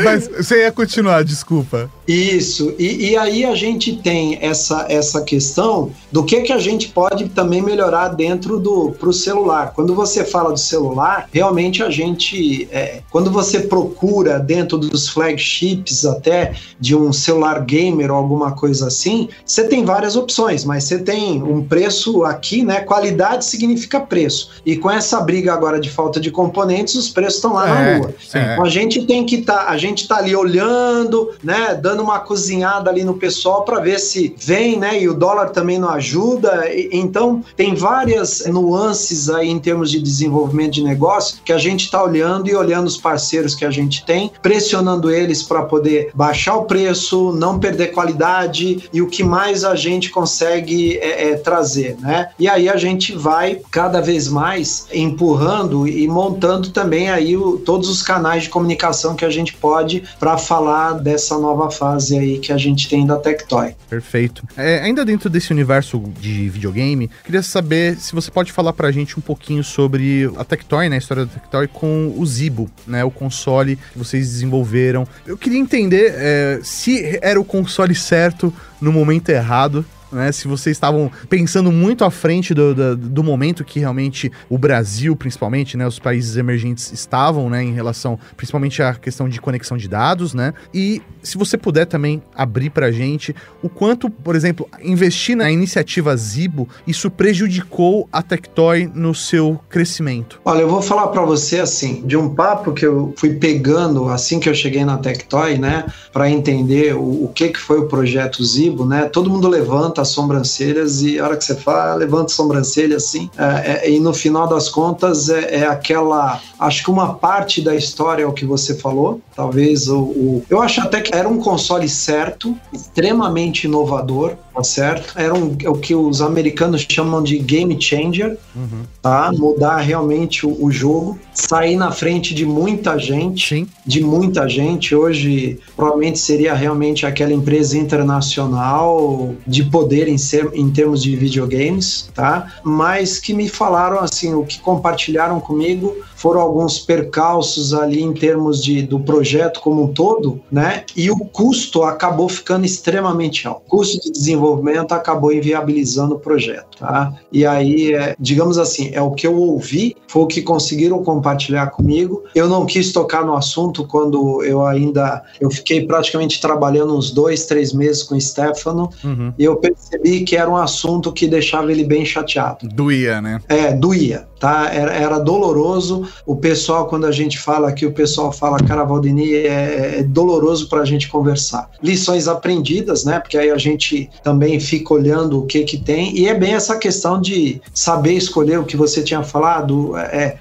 Mas você ia continuar, desculpa. Isso, e, e, aí a gente tem essa, essa questão do que, que a gente pode também melhorar dentro do pro celular. Quando você fala do celular, realmente a gente, é, quando você procura dentro dos flagships até de um celular gamer ou alguma coisa assim, você tem várias opções, mas você tem um preço aqui, né? Qualidade significa preço. E com essa briga agora de falta de componentes, os preços estão lá é, na rua. Então a gente tem que estar, tá, a gente tá ali olhando, né? Dando uma cozinhada ali no pessoal para ver se vem, né? E o dólar também não ajuda. Então, tem várias nuances aí em termos de desenvolvimento de negócio que a gente está olhando e olhando os parceiros que a gente tem, pressionando eles para poder baixar o preço, não perder qualidade e o que mais a gente consegue é, é, trazer, né? E aí a gente vai cada vez mais empurrando e montando também aí o, todos os canais de comunicação que a gente pode para falar dessa nova fase aí que a gente tem da Tectoy. Perfeito. É, ainda dentro desse universo de videogame, queria saber se você pode falar pra gente um pouquinho sobre a Tectoy, né, a história da Tectoy com o Zibo, né, o console que vocês desenvolveram. Eu queria entender é, se era o console certo no momento errado, né? Se vocês estavam pensando muito à frente do, do, do, momento que realmente o Brasil, principalmente, né, os países emergentes estavam, né, em relação principalmente à questão de conexão de dados, né? E se você puder também abrir pra gente o quanto, por exemplo, investir na iniciativa Zibo, isso prejudicou a Tectoy no seu crescimento. Olha, eu vou falar para você assim, de um papo que eu fui pegando assim que eu cheguei na Tectoy, né, para entender o, o que que foi o projeto Zibo, né? Todo mundo levanta levanta as sobrancelhas e a hora que você fala, levanta a sobrancelha assim. É, é, e no final das contas é, é, aquela. Acho que uma parte da história é o que você falou. Talvez o, o. Eu acho até que era um console certo, extremamente inovador, tá certo? Era um, é o que os americanos chamam de game changer, uhum. tá? Mudar realmente o, o, jogo, sair na frente de muita gente, Sim. de muita gente. Hoje provavelmente seria realmente aquela empresa internacional de poder em, ser, em termos de videogames, tá? Mas que me falaram assim, o que compartilharam comigo foram alguns percalços ali em termos de, do projeto como um todo, né? E o custo acabou ficando extremamente alto. O custo de desenvolvimento acabou inviabilizando o projeto, tá? E aí, é, digamos assim, é o que eu ouvi, foi o que conseguiram compartilhar comigo. Eu não quis tocar no assunto quando eu ainda, eu fiquei praticamente trabalhando uns dois, três meses com o Stefano uhum. e eu percebi que era um assunto que deixava ele bem chateado. Doía, né? É, doía tá? Era, era, doloroso. O pessoal, quando a gente fala aqui, o pessoal fala, cara, Valdini, é, é doloroso para a gente conversar. Lições aprendidas, né? Porque aí a gente também fica olhando o que que tem. E é bem essa questão de saber escolher o que você tinha falado, é,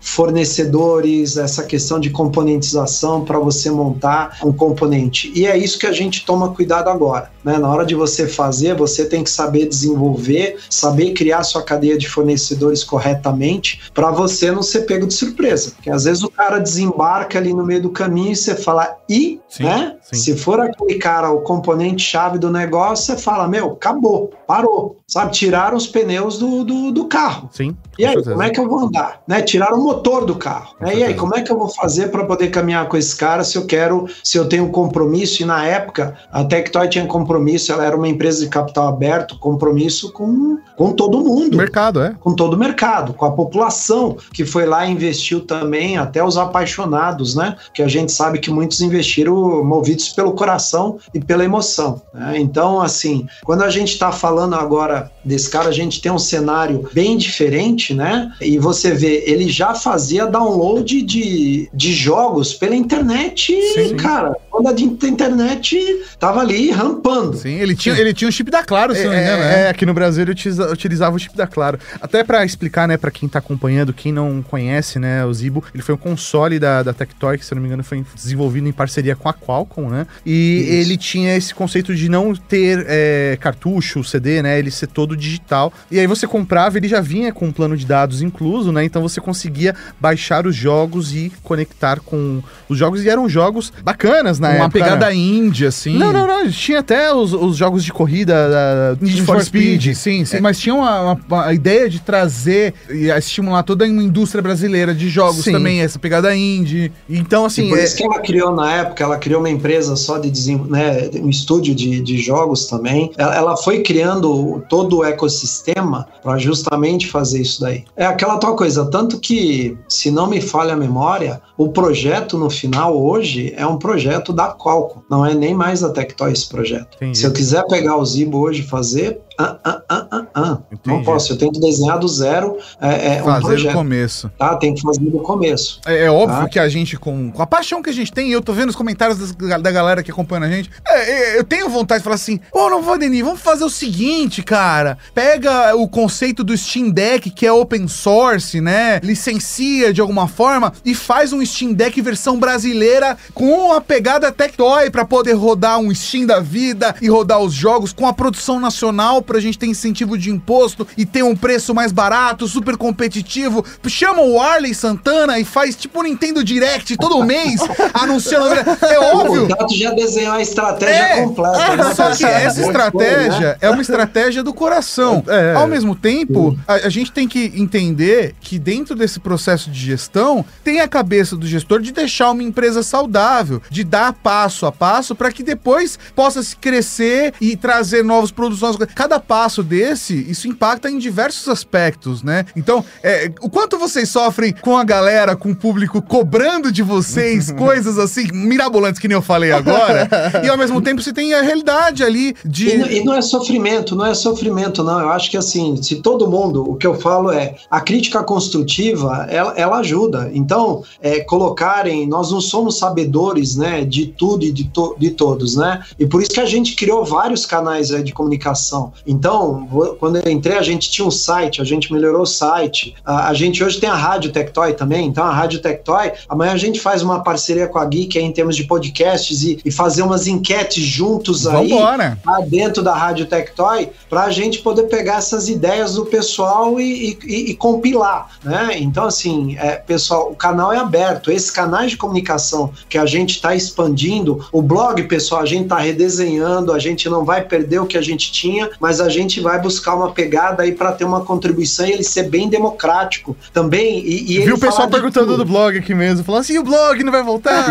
fornecedores, essa questão de componentização para você montar um componente. E é isso que a gente toma cuidado agora. Né? Na hora de você fazer, você tem que saber desenvolver, saber criar sua cadeia de fornecedores corretamente para você não ser pego de surpresa. Porque às vezes o cara desembarca ali no meio do caminho e você fala, e, sim, né? Sim. Se for aquele cara, o componente-chave do negócio, você fala, meu, acabou, parou. Sabe, tiraram os pneus do, do, do carro. Sim. E aí, certeza. como é que eu vou andar? Né? Tiraram o motor do carro. Né? E aí, como é que eu vou fazer para poder caminhar com esse cara se eu quero, se eu tenho um compromisso? E na época, a Tectoy tinha compromisso, ela era uma empresa de capital aberto, compromisso com, com todo mundo. Mercado, é? Com todo o mercado, com a população população que foi lá e investiu também, até os apaixonados, né? Que a gente sabe que muitos investiram movidos pelo coração e pela emoção. Né? Então, assim, quando a gente está falando agora desse cara, a gente tem um cenário bem diferente, né? E você vê, ele já fazia download de, de jogos pela internet, Sim. cara. Quando a internet tava ali rampando. Sim, ele tinha, ele tinha um chip da Claro, se é, não me engano. É, é, aqui no Brasil ele utiliza, utilizava o chip da Claro. Até para explicar, né, para quem tá acompanhando, quem não conhece, né, o Zibo, ele foi um console da, da Tectoy, que se não me engano foi desenvolvido em parceria com a Qualcomm, né? E Isso. ele tinha esse conceito de não ter é, cartucho, CD, né? Ele ser todo digital. E aí você comprava, ele já vinha com um plano de dados incluso, né? Então você conseguia baixar os jogos e conectar com os jogos. E eram jogos bacanas na Uma época. Uma pegada né? indie, assim. Não, não, não. Tinha até os, os jogos de corrida da Need, for, Speed. Speed. Sim, sim. É. Mas tinha uma, uma, uma, ideia de trazer e estimular toda uma indústria brasileira de jogos sim. também, essa pegada indie. Então, assim. E por é... isso que ela criou na época, ela criou uma empresa só de né, um estúdio de, de jogos também. Ela, ela foi criando todo o ecossistema para justamente fazer isso daí. É aquela tal coisa, tanto que, se não me falha a memória, o projeto no final hoje é um projeto da Qualcomm, não é nem mais da Tectoy esse projeto. Entendi. Se eu quiser pegar o Zibo hoje e fazer, ah, ah, ah, ah, ah. Não posso, eu tenho que desenhar do zero é, é fazer um projeto. do começo. Tá, tem que fazer do começo. É, é óbvio tá? que a gente, com, com, a paixão que a gente tem, e eu tô vendo os comentários das, da galera que acompanha a gente, é, é, eu tenho vontade de falar assim, pô, não vou, Denis, vamos fazer o seguinte, cara, pega o conceito do Steam Deck, que é open source, né, licencia de alguma forma, e faz um Steam Deck versão brasileira com a pegada Tectoy pra poder rodar um Steam da vida e rodar os jogos com a produção nacional pra gente ter incentivo de imposto e ter um preço mais barato, super competitivo. Chama o Arley Santana e faz tipo o Nintendo Direct todo mês, anunciando. É óbvio. O Tato já desenhou a estratégia é, completa. É, né? Só que essa estratégia é uma estratégia do coração. É, Ao mesmo tempo, a, a gente tem que entender que dentro desse processo de gestão, tem a cabeça do gestor de deixar uma empresa saudável, de dar passo a passo para que depois possa se crescer e trazer novos produtos. Cada cada passo desse, isso impacta em diversos aspectos, né? Então, é, o quanto vocês sofrem com a galera, com o público cobrando de vocês coisas assim, mirabolantes que nem eu falei agora, e ao mesmo tempo você tem a realidade ali de. E, e, não é sofrimento, não é sofrimento, não. Eu acho que assim, se todo mundo, o que eu falo é, a crítica construtiva, ela, ela ajuda. Então, é, colocarem, nós não somos sabedores, né, de tudo e de, to, de todos, né? E por isso que a gente criou vários canais é, de comunicação. Então, quando eu entrei, a gente tinha um site, a gente melhorou o site. A, a gente hoje tem a Rádio Tectoy também, então a Rádio Tectoy, amanhã a gente faz uma parceria com a Geek em termos de podcasts e, e fazer umas enquetes juntos aí Vambora. dentro da Rádio Tectoy para a gente poder pegar essas ideias do pessoal e, e, e compilar, né? Então, assim, é, pessoal, o canal é aberto. Esse canal de comunicação que a gente está expandindo, o blog, pessoal, a gente está redesenhando, a gente não vai perder o que a gente tinha, mas a gente vai buscar uma pegada aí para ter uma contribuição e ele ser bem democrático também. E, e Viu o pessoal perguntando do blog aqui mesmo, falando assim: o blog não vai voltar?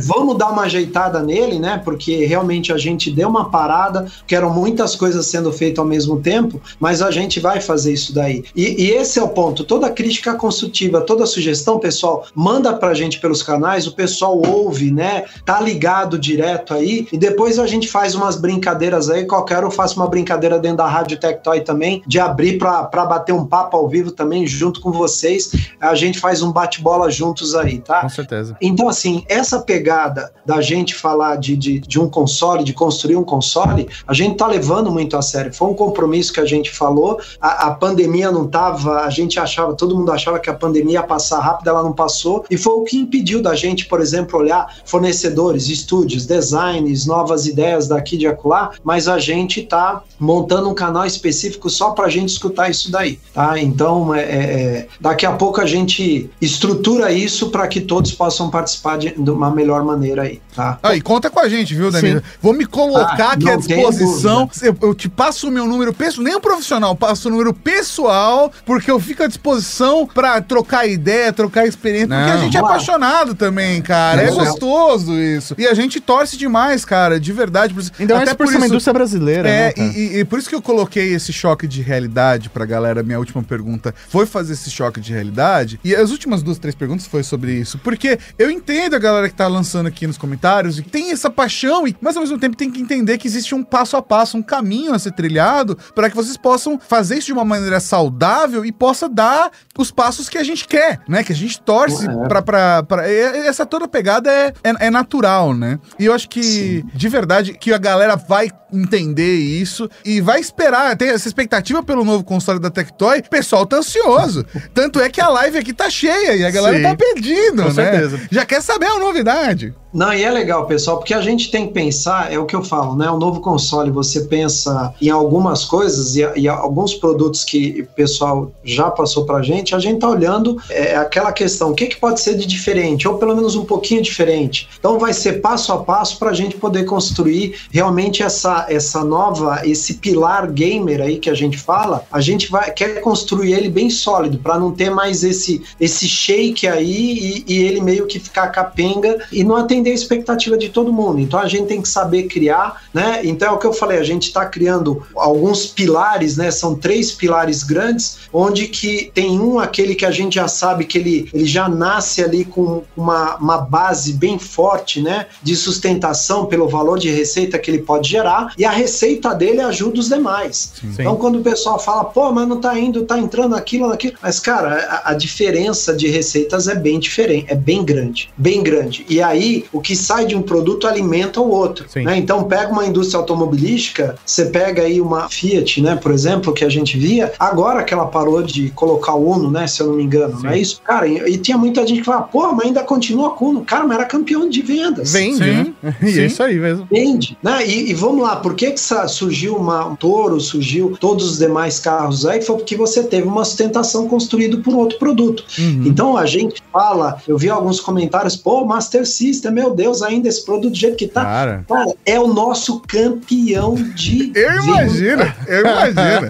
vamos dar uma ajeitada nele, né? Porque realmente a gente deu uma parada, que eram muitas coisas sendo feitas ao mesmo tempo, mas a gente vai fazer isso daí. E, e esse é o ponto. Toda crítica construtiva, toda sugestão, pessoal, manda pra gente pelos canais, o pessoal ouve, né? Tá ligado direto aí, e depois a gente faz umas brincadeiras aí qualquer hora eu faço uma brincadeira dentro da Rádio Tectoy também, de abrir para bater um papo ao vivo também, junto com vocês. A gente faz um bate-bola juntos aí, tá? Com certeza. Então, assim, essa pegada da gente falar de, de, de um console, de construir um console, a gente tá levando muito a sério. Foi um compromisso que a gente falou. A, a pandemia não tava, a gente achava, todo mundo achava que a pandemia ia passar rápido, ela não passou. E foi o que impediu da gente, por exemplo, olhar fornecedores, estúdios, designs, novas ideias daqui de acolá, mas a gente está montando um canal específico só para a gente escutar isso daí, tá? Então, é, é, é, daqui a pouco a gente estrutura isso para que todos possam participar de, de, uma melhor maneira aí, tá? Ah, e conta com a gente, viu, Danilo? Vou me colocar ah, aqui à disposição. Eu, eu, te passo o meu número pessoal, nem o profissional, passo o número pessoal, porque eu fico à disposição para trocar ideia, trocar experiência, Não, porque a gente é apaixonado também, cara. É, é gostoso isso. E a gente torce demais, cara, de verdade. Ainda mais por, por uma indústria brasileira, É, né, e, e- por isso que eu coloquei esse choque de realidade pra galera. Minha última pergunta foi fazer esse choque de realidade. E as últimas duas, três perguntas foi sobre isso. Porque eu entendo a galera que tá lançando aqui nos comentários e tem essa paixão, e, mas ao mesmo tempo tem que entender que existe um passo a passo, um caminho a ser trilhado para que vocês possam fazer isso de uma maneira saudável e possa dar os passos que a gente quer, né? Que a gente torce É. pra, pra, pra- Essa toda pegada é, é, é natural, né? E eu acho que, de verdade, que a galera vai entender isso e vai esperar, tem essa expectativa pelo novo console da Tectoy, o pessoal tá ansioso. Tanto é que a live aqui tá cheia e a galera Sim. tá pedindo, Com né? certeza. Já quer saber a novidade. Não, e é legal, pessoal, porque a gente tem que pensar, é o que eu falo, né? O novo console, você pensa em algumas coisas e, e alguns produtos que o pessoal já passou pra gente, a gente tá olhando é, aquela questão, o que, que pode ser de diferente, ou pelo menos um pouquinho diferente. Então vai ser passo a passo pra gente poder construir realmente essa, essa nova, esse pilar gamer aí que a gente fala, a gente vai quer construir ele bem sólido, para não ter mais esse, esse shake aí e, e ele meio que ficar capenga e não atender a expectativa de todo mundo. Então a gente tem que saber criar, né? Então é o que eu falei, a gente está criando alguns pilares, né? São três pilares grandes, onde que tem um, aquele que a gente já sabe que ele, ele já nasce ali com uma, uma base bem forte, né? De sustentação pelo valor de receita que ele pode gerar, e a receita dele ajuda os demais. Então, quando o pessoal fala, pô, mas não tá indo, tá entrando aquilo, naquilo. Mas, cara, a, a diferença de receitas é bem diferente, é bem grande. Bem grande. E aí, o que sai de um produto alimenta o outro. Sim. né? Então, pega uma indústria automobilística, você pega aí uma Fiat, né, por exemplo, que a gente via, agora que ela parou de colocar o Uno, né, se eu não me engano, não é isso? Cara, e, e tinha muita gente que falava, pô, mas ainda continua com o Uno. Cara, mas era campeão de vendas Vende, Sim, né? E sim. é isso aí mesmo. vende, né? E, e vamos lá, por que, que surgiu uma, um Toro, surgiu todos os demais carros aí? Foi porque você teve uma sustentação construída por outro produto. Uhum. Então a gente fala, eu vi alguns comentários, pô, Master System, meu Deus, ainda esse produto do jeito que tá. Cara. Cara, é o nosso campeão de. Eu imagino, eu imagino.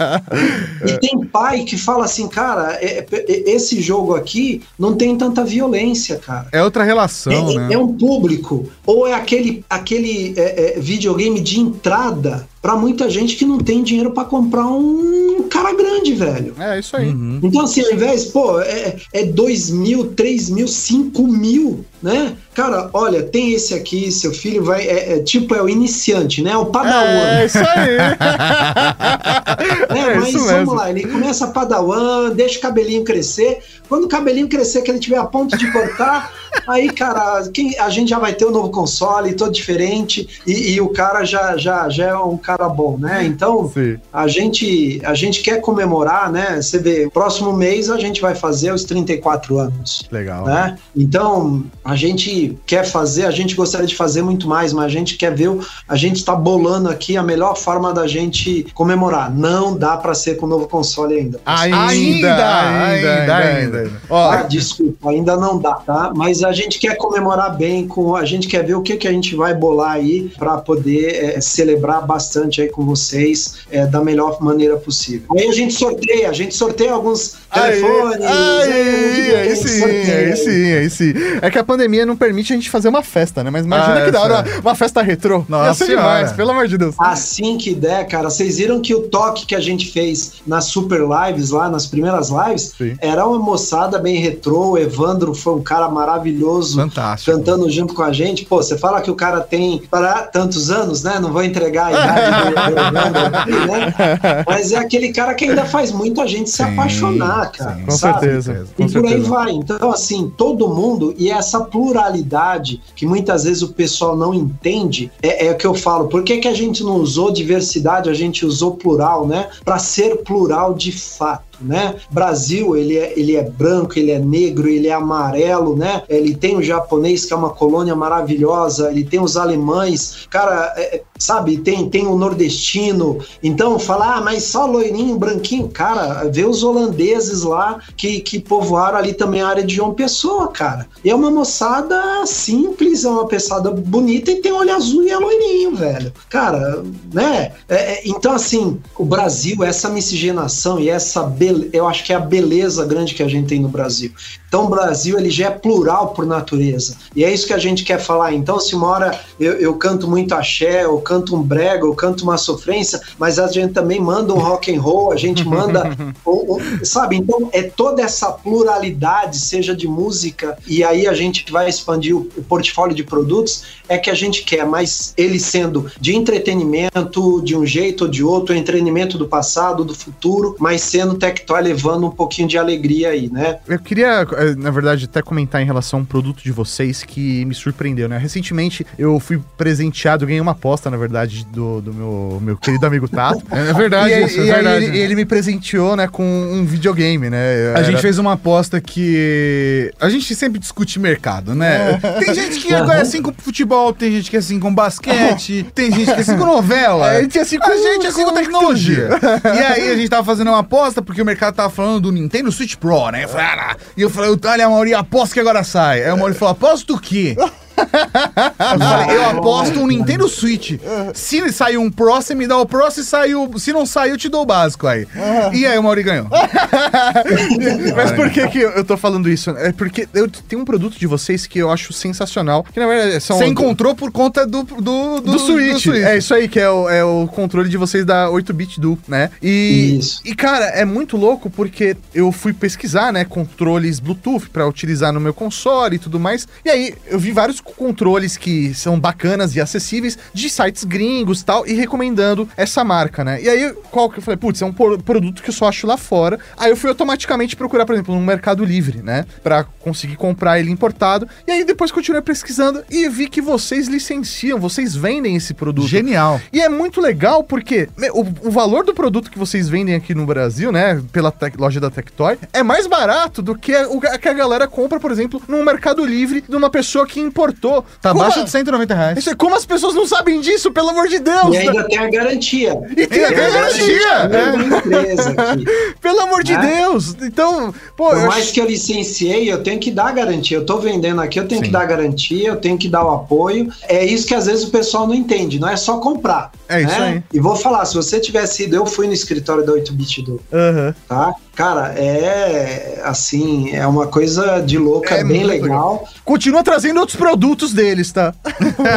E tem pai que fala assim, cara, é- é- esse jogo aqui não tem tanta violência, cara. É outra relação, É, né? é um público, ou é aquele, aquele é, é, videogame de entrada nada pra muita gente que não tem dinheiro pra comprar um cara grande, velho. É isso aí. Uhum. Então, assim, ao invés, pô, é, é 2 mil, 3 mil, 5 mil, né? Cara, olha, tem esse aqui, seu filho vai. É, é tipo, é o iniciante, né? O Padawan. É isso aí. É, É mas isso vamos mesmo. lá, ele começa padawan, deixa o cabelinho crescer. Quando o cabelinho crescer, que ele tiver a ponto de cortar, aí, cara, quem, a gente já vai ter um novo console, todo diferente, e, e o cara já, já, já é um cara bom, né? Então, Sim. a gente, a gente quer comemorar, né? Você vê, próximo mês a gente vai fazer os 34 anos. Legal. Né? Então, a gente quer fazer, a gente gostaria de fazer muito mais, mas a gente quer ver, o- a gente está bolando aqui a melhor forma da gente comemorar. Não dá para ser com o novo console ainda. Ainda, Ainda, ainda, ainda, ainda. Ah, desculpa, ainda não dá, tá? Mas a gente quer comemorar bem, com a gente quer ver o que, que a gente vai bolar aí para poder é, celebrar bastante aí com vocês é, da melhor maneira possível. Aí a gente sorteia, a gente sorteia alguns Aí, telefones. aí, é, a aí sim, sorteia. aí sim, aí sim. É que a pandemia não permite a gente fazer uma festa, né? Mas imagina Ah, que da hora essa- uma festa retrô. Nossa demais, pelo amor de Deus. Assim que der, cara, vocês viram que o toque que a gente fez nas super lives lá, nas primeiras lives, Sim. era uma moçada bem retrô. O Evandro foi um cara maravilhoso. Fantástico. Cantando junto com a gente, pô, você fala que o cara tem para tantos anos, né? Não vou entregar a idade né? Mas é aquele cara que ainda faz muita gente se Sim, apaixonar, cara. sim. Com sabe? certeza. Com E por aí certeza. vai. Então, assim, todo mundo, e essa pluralidade que muitas vezes o pessoal não entende, é, é o que eu falo. Por que, que a gente não usou diversidade, a gente usou plural, né? Para ser plural de fato. Né? Brasil, ele é, ele é branco, ele é negro, ele é amarelo, né? Ele tem o japonês, que é uma colônia maravilhosa, ele tem os alemães, cara, é, é, sabe, tem, tem o nordestino. Então, falar, ah, mas só loirinho, branquinho, cara, vê os holandeses lá que, que povoaram ali também a área de João Pessoa, cara. E é uma moçada simples, é uma pessoa bonita e tem olho azul e é loirinho, velho. Cara, né? É, é, então, assim, o Brasil, essa miscigenação e essa be... eu acho que é a beleza grande que a gente tem no Brasil. Então o Brasil ele já é plural por natureza. E é isso que a gente quer falar. Então, se uma hora eu, eu canto muito axé, eu canto um brega, eu canto uma sofrência, mas a gente também manda um rock and roll, a gente manda. um, um, sabe? Então é toda essa pluralidade, seja de música, e aí a gente vai expandir o, o portfólio de produtos, é que a gente quer, mas ele sendo de entretenimento, de um jeito ou de outro, entretenimento do passado, do futuro, mas sendo Tectoy levando um pouquinho de alegria aí, né? Eu queria, eh, na verdade, até comentar em relação a um produto de vocês que me surpreendeu, né? Recentemente eu fui presenteado, ganhei uma aposta, na verdade, do, do meu, meu querido amigo Tato. É verdade, e, isso, é e aí verdade. ele, ele me presenteou, né, com um videogame, né? A Era- gente fez uma aposta que. A gente sempre discute mercado, né? Tem gente que é assim com futebol, tem gente que é assim com basquete, tem gente que é assim com novela. A gente é assim com- a gente é assim com tecnologia. e aí a gente tava fazendo uma aposta porque o mercado tava falando do Nintendo Switch Pro, né? Eu falei, ah, e eu falei, olha, Mauri, aposta que agora sai. Aí o Mauri falou, aposta o quê? Eu falei, eu aposto um Nintendo Switch. Se sair um Pro, você me dá o Pro. Se, saiu, se não sair, eu te dou o básico aí. E aí o Mauri ganhou. Mas por que, que eu tô falando isso? É porque eu tenho um produto de vocês que eu acho sensacional. Que na verdade são. Você encontrou por conta do, do, Do, Switch. É isso aí, que é o, é o controle de vocês da 8-bit Duo, né? E, Isso. e, cara, é muito louco porque eu fui pesquisar, né, controles Bluetooth pra utilizar no meu console e tudo mais. E aí eu vi vários controles que são bacanas e acessíveis de sites gringos e tal, e recomendando essa marca, né? E aí, qual que eu falei, putz, é um produto que eu só acho lá fora. Aí eu fui automaticamente procurar, por exemplo, no Mercado Livre, né? Pra conseguir comprar ele importado. E aí depois continuei pesquisando e vi que vocês licenciam, vocês vendem esse produto. Genial. E é muito legal porque o, o valor do produto que vocês vendem aqui no Brasil, né, pela loja da Tectoy, é mais barato do que o que a galera compra, por exemplo, no Mercado Livre de uma pessoa que importou. Tá Como abaixo a- de 190 reais. Isso é- Como as pessoas não sabem disso, pelo amor de Deus! E ainda tem a garantia. E tem a a garantia! empresa aqui. Pelo amor de É. Deus! Então, pô, Por eu mais ach- que eu licenciei, eu tenho que dar a garantia. Eu tô vendendo aqui, eu tenho Sim. que dar a garantia, eu tenho que dar o apoio. É isso que às vezes o pessoal não entende, não é só comprar. É isso né? aí. E vou falar, se você tivesse ido, eu fui no escritório da 8-bit do, Aham. tá? Cara, é assim, é uma coisa de louca, É bem muito legal. Continua trazendo outros produtos deles, tá?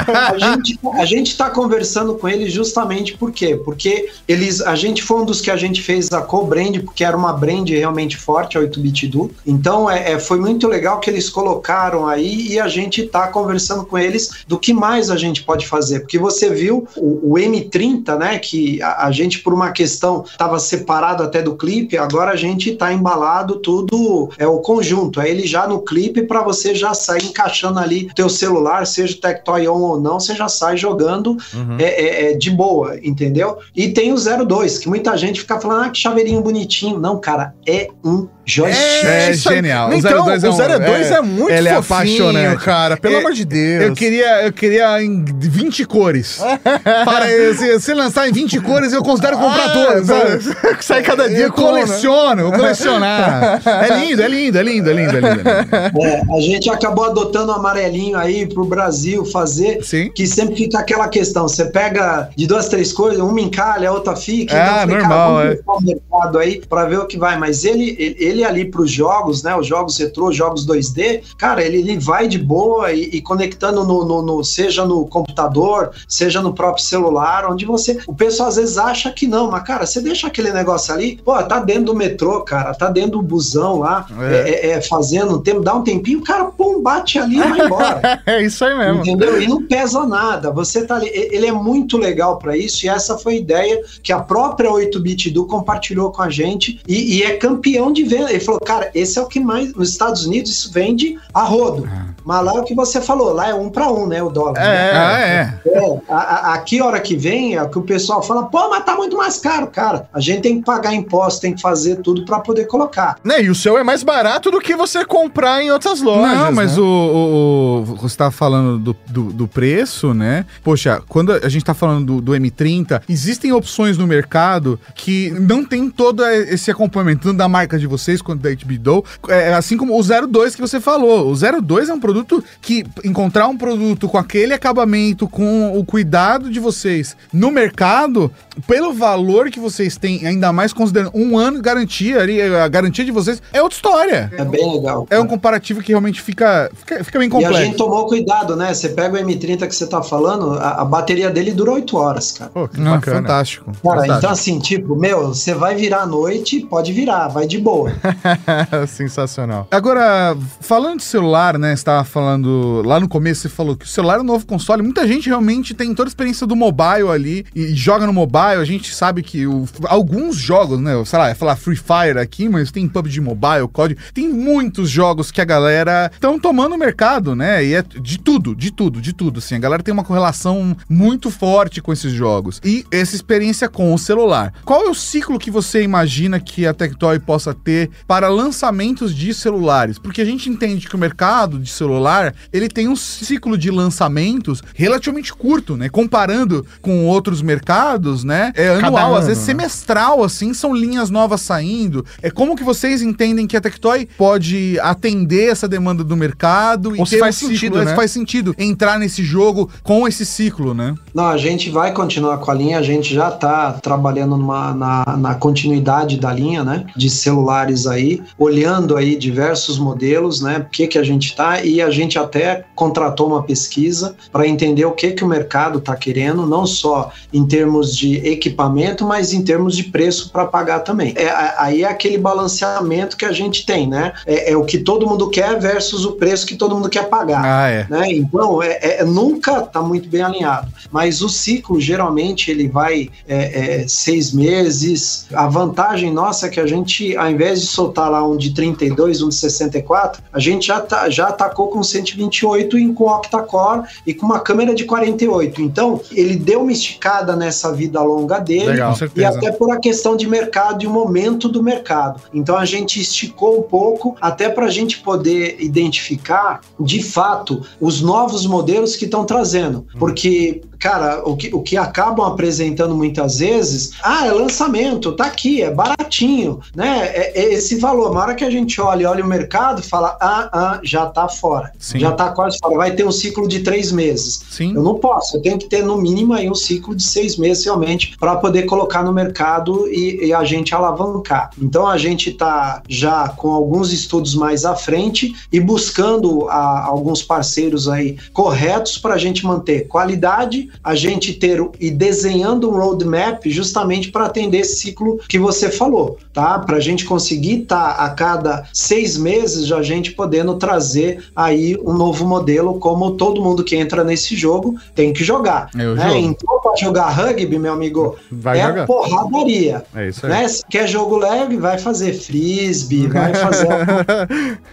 A gente, a gente tá conversando com eles justamente por quê? Porque eles, a gente foi um dos que a gente fez a co-brand, porque era uma brand realmente forte, a 8-bit do. Então é, é, foi muito legal que eles colocaram aí e a gente tá conversando com eles do que mais a gente pode fazer. Porque você viu o, o M30, né? Que a, a gente, por uma questão, tava separado até do clipe, agora a gente tá embalado tudo, é o conjunto. É ele já no clipe para você já sair encaixando ali teu celular, seja o Tectoy On ou não, você já sai jogando Uhum. é, é- é de boa, entendeu? E tem o 02, que muita gente fica falando, ah, que chaveirinho bonitinho. Não, cara, é um joystick. É aí. genial. O Então, 02 é um- o 02 é, é- muito ele é fofinho, apaixonante. cara. Pelo É- amor de Deus. Eu queria, eu queria em 20 cores. Para, se, se lançar em 20 cores, eu considero comprar Ah, todas. sabe? sabe? Sai cada dia Eu com, né? coleciono, eu colecionar. É lindo, é lindo, é lindo, é lindo, é lindo. é lindo. É, a gente acabou adotando o amarelinho aí pro Brasil fazer. Sim. Que sempre fica aquela questão: você pega de duas, três coisas, uma encalha, a outra fica. Ah, eu falei, normal, cara, é. vamos testar o mercado aí pra ver o que vai. Mas ele, ele, ele ali pros jogos, né? Os jogos retrô, jogos 2D, cara, ele, ele vai de boa e, e conectando no, no- no- seja no computador, seja no próprio celular, onde você. O pessoal às vezes acha que não, mas, cara, você deixa aquele negócio ali, pô, tá dentro do metrô, cara, tá dentro do busão lá, É. é, é, é, fazendo um tempo, dá um tempinho, o cara, pum, bate ali e vai embora. É isso aí mesmo. Entendeu? E não pesa nada. Você tá ali. Ele é muito legal para isso, e essa foi a ideia que a própria 8-Bit Do compartilhou com a gente e, e é campeão de venda. Ele falou, cara, esse é o que mais. Nos Estados Unidos isso vende a rodo. Mas lá é o que você falou, lá é um para um, né? O dólar. né? Ah, é. É, a- a- aqui, hora que vem, é o que o pessoal fala, pô, mas tá muito mais caro, cara. A gente tem que pagar imposto, tem que fazer tudo para poder colocar. Né, e o seu é mais barato do que você comprar em outras lojas. Não, mas né? o, o- o- Você tá falando do, do, do preço, né? Poxa, quando a gente tá falando do, do M30, existem opções no mercado que não tem todo esse acompanhamento, tanto da marca de vocês quanto da HBDO, é, assim como o 02 que você falou. O 02 é um produto que encontrar um produto com aquele acabamento, com o cuidado de vocês no mercado, pelo valor que vocês têm, ainda mais considerando um ano de garantia, ali, a garantia de vocês, é outra história. É bem legal. É um comparativo que realmente fica, fica, fica bem complexo. E a gente tomou cuidado, né? Você pega o M30 que você tá falando, a, a bateria dele dura 8 horas, cara. Pô, que Não. Fantástico. Cara, fantástico. então assim, tipo, meu, você vai virar à noite, pode virar, vai de boa. Sensacional. Agora, falando de celular, né? Você tava falando. Lá no começo você falou que o celular é um novo console. Muita gente realmente tem toda a experiência do mobile ali e joga no mobile. A gente sabe que o, alguns jogos, né? Sei lá, é falar Free Fire aqui, mas tem PUBG Mobile, COD. Tem muitos jogos que a galera estão tomando o mercado, né? E é de tudo, de tudo, de tudo. Assim, a galera tem uma correlação muito forte com esses jogos. E essa experiência com o celular. Qual é o ciclo que você imagina que a Tectoy possa ter para lançamentos de celulares? Porque a gente entende que o mercado de celular ele tem um ciclo de lançamentos relativamente curto, né? Comparando com outros mercados, né? É anual, ano, às vezes né? semestral, assim, são linhas novas saindo. É como que vocês entendem que a Tectoy pode atender essa demanda do mercado Ou e se faz um sentido, ciclo, né? Se faz sentido entrar nesse jogo com esse ciclo, né? Não, a gente vai continuar com a linha, a gente já está trabalhando numa, na, na continuidade da linha, né? De celulares aí, olhando aí diversos modelos, né? O que que a gente está e a gente até contratou uma pesquisa para entender o que que o mercado está querendo, não só em termos de equipamento, mas em termos de preço para pagar também. É, aí é aquele balanceamento que a gente tem, né? É, é, o que todo mundo quer versus o preço que todo mundo quer pagar. Ah, é. Né? Então, é, é nunca está muito bem alinhado. Mas o ciclo, geralmente, ele vai é, é, seis meses. A vantagem nossa é que a gente, ao invés de soltar lá um de 32, um de 64, a gente já, tá, já atacou com 128 e com octa-core e com uma câmera de 48. Então, ele deu uma esticada nessa vida longa dele Legal, e até por a questão de mercado e o momento do mercado. Então, a gente esticou um pouco até para a gente poder identificar, de fato, os novos modelos que estão trazendo. Porque cara, o que, o que acabam apresentando muitas vezes, ah, é lançamento, tá aqui, é baratinho, né? É, é esse valor. Na hora que a gente olha, olha o mercado, fala, ah, ah, já tá fora, Sim. já tá quase fora, vai ter um ciclo de três meses. Sim. Eu não posso, eu tenho que ter no mínimo aí um ciclo de seis meses realmente para poder colocar no mercado e, e, a gente alavancar. Então a gente tá já com alguns estudos mais à frente e buscando a, alguns parceiros aí corretos para a gente manter qualidade a gente ter e desenhando um roadmap justamente para atender esse ciclo que você falou, tá? Para a gente conseguir estar tá, a cada seis meses já a gente podendo trazer aí um novo modelo, como todo mundo que entra nesse jogo tem que jogar. É né? Então, para jogar rugby, meu amigo, vai é jogar. porradaria. É isso aí. Né? Se quer jogo leve, vai fazer frisbee, vai fazer.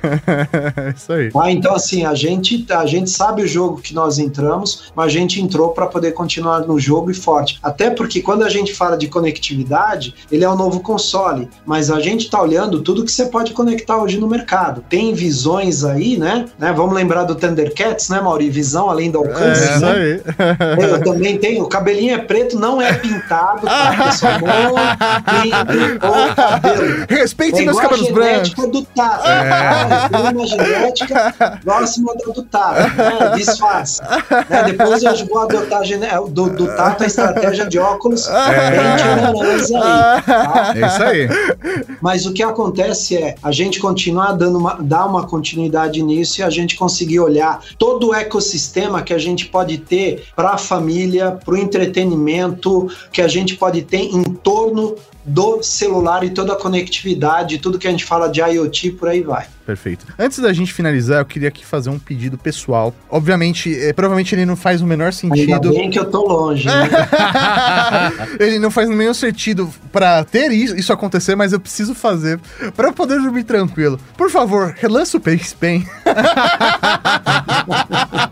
é isso aí. Ah, então, assim, a gente, a gente sabe o jogo que nós entramos, mas a gente entrou para poder continuar no jogo e forte. Até porque quando a gente fala de conectividade, ele é o um novo console, mas a gente está olhando tudo que você pode conectar hoje no mercado. Tem visões aí, né? né? Vamos lembrar do Thundercats, né, Mauri? Visão além do alcance. É, né? aí. Eu também tenho. O cabelinho é preto, não é pintado, tá, pessoal? Cabelo. Respeitem é meus cabelos brancos. do Tato. É. Tá? Uma genética próxima do Tato, né? Disfarce. Né? Depois eu vou adotar é, do, do Tato a estratégia de óculos é. bem aí. Tá? É isso aí. Mas o que acontece é a gente continuar dando uma, dar uma continuidade nisso e a gente conseguir olhar todo o ecossistema que a gente pode ter para a família, para o entretenimento, que a gente pode ter em torno do celular e toda a conectividade, tudo que a gente fala de IoT, por aí vai. Perfeito. Antes da gente finalizar, eu queria aqui fazer um pedido pessoal. Obviamente, é, provavelmente ele não faz o menor sentido. Ainda bem que eu tô longe. Né? ele não faz o menor sentido para ter isso, isso, acontecer, mas eu preciso fazer para poder dormir tranquilo. Por favor, relança o Pace Pen.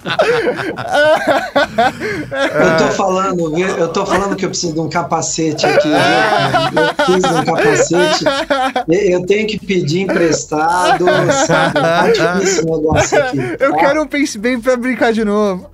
eu tô falando, eu tô falando que eu preciso de um capacete aqui. Eu preciso de um capacete. Eu tenho que pedir emprestado, sabe? Tá o negócio aqui. Tá? Eu quero um Pense Bem pra brincar de novo.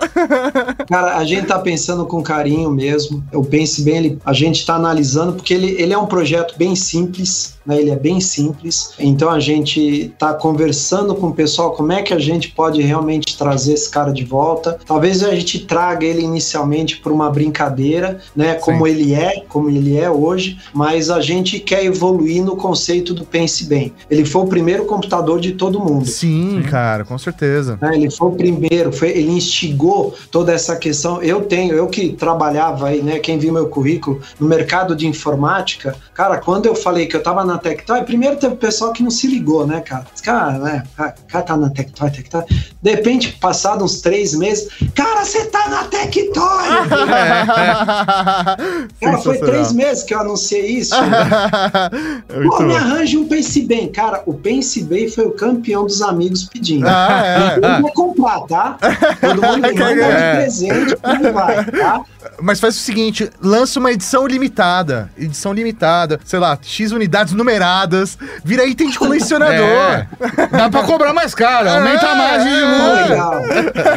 Cara, a gente tá pensando com carinho mesmo. O Pense Bem, ele, a gente tá analisando, porque ele, ele é um projeto bem simples, né? Ele é bem simples. Então a gente tá conversando com o pessoal como é que a gente pode realmente trazer esse cara de volta. Talvez a gente traga ele inicialmente por uma brincadeira, né? Como Sim. ele é, como ele é hoje, mas a gente quer evoluir no conceito do Pense Bem. Ele foi o primeiro computador de todo mundo. Sim, Sim. cara, com certeza. É, ele foi o primeiro, foi, ele instigou toda essa questão. Eu tenho, eu que trabalhava aí, né? Quem viu meu currículo no mercado de informática, cara, quando eu falei que eu tava na Tectoy, primeiro teve pessoal que não se ligou, né, cara? Cara, né? Cara, tá na Tectoy, Tectoy. De repente, passado uns três meses, cara, você tá na Tectoy! cara, foi três meses que eu anunciei isso. Pô, me arranje um Pense Bem. Cara, o Pense Bem foi o campeão dos amigos pedindo. Ah, é. Eu vou comprar, tá? Todo mundo manda é. de presente, vai, tá? Mas faz o seguinte, lança uma edição limitada. Edição limitada, sei lá, X unidades numeradas, vira item de colecionador. É. Dá pra cobrar mais caro, aumenta a margem de lucro. Legal.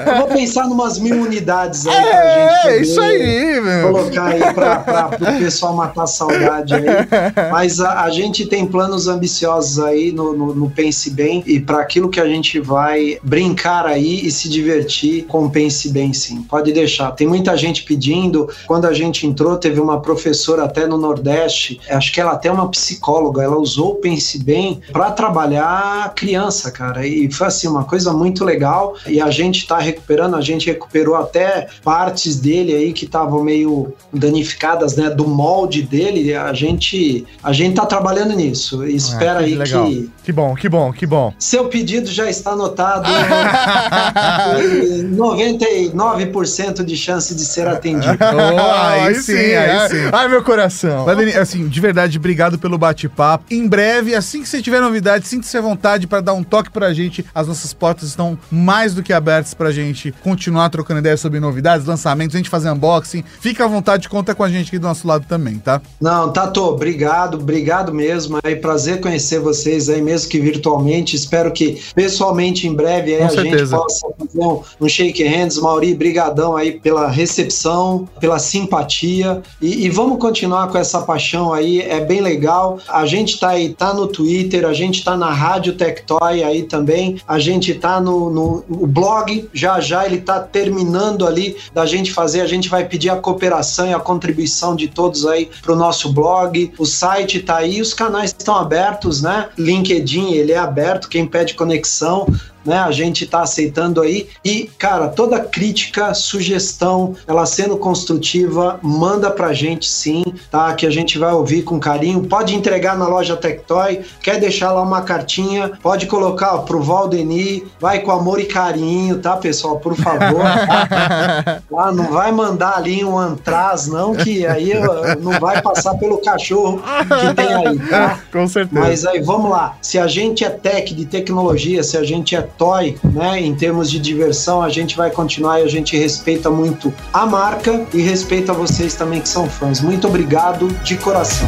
Eu vou pensar numas mil unidades aí é, pra gente. É, isso aí, meu. Colocar aí pra, pra, pro pessoal matar a saudade aí. Mas a, a gente tem planos ambiciosos aí no, no, no Pense Bem e para aquilo que a gente vai brincar aí e se divertir com o Pense Bem, sim. Pode deixar. Tem muita gente pedindo. Quando a gente entrou, teve uma professora até no Nordeste, acho que ela até é uma psicóloga, ela usou o Pense Bem para trabalhar criança, cara. E foi assim, uma coisa muito legal. E a gente tá recuperando, a gente recuperou até partes dele aí que estavam meio danificadas, né, do molde dele. A gente a gente tá trabalhando nisso. Espera ah, que aí legal. que Que bom, que bom, que bom. Seu pedido já está anotado. 99% de chance de ser atendido. Oh, aí, aí sim, aí sim. Ai, meu coração. Mas, assim, de verdade, obrigado pelo bate-papo. Em breve, assim que você tiver novidade, sinta-se à vontade para dar um toque pra gente. As nossas portas estão mais do que abertas pra gente continuar trocando ideias sobre novidades, lançamentos, a gente fazer unboxing. Fica à vontade, conta com a gente aqui do nosso lado também, tá? Não, Tato, obrigado, obrigado mesmo. É prazer conhecer vocês aí, mesmo que virtualmente. Espero que pessoalmente em breve a certeza. gente possa fazer um, um shake hands. Mauri, brigadão aí pela recepção, pela simpatia e, e, vamos continuar com essa paixão aí, é bem legal. A gente tá aí, tá no Twitter, a gente tá na Rádio Tectoy aí também, a gente tá no, no, no blog, já já ele tá terminando ali da gente fazer, a gente vai pedir a cooperação e a contribuição de todos aí pro nosso blog, o site tá aí, os canais estão abertos, né? LinkedIn, ele é aberto, quem pede conexão, né? A gente está aceitando aí. E, cara, toda crítica, sugestão, ela sendo construtiva, manda pra gente sim, tá? Que a gente vai ouvir com carinho. Pode entregar na loja Tectoy, quer deixar lá uma cartinha, pode colocar ó, pro Valdeni, vai com amor e carinho, tá, pessoal? Por favor. Tá? ah, não vai mandar ali um antraz, não, que aí não vai passar pelo cachorro que tem aí, tá? Com certeza. Mas aí, vamos lá. Se a gente é tech de tecnologia, se a gente é toy, né? Em termos de diversão, a gente vai continuar e a gente respeita muito a marca e respeita vocês também que são fãs. Muito obrigado de coração.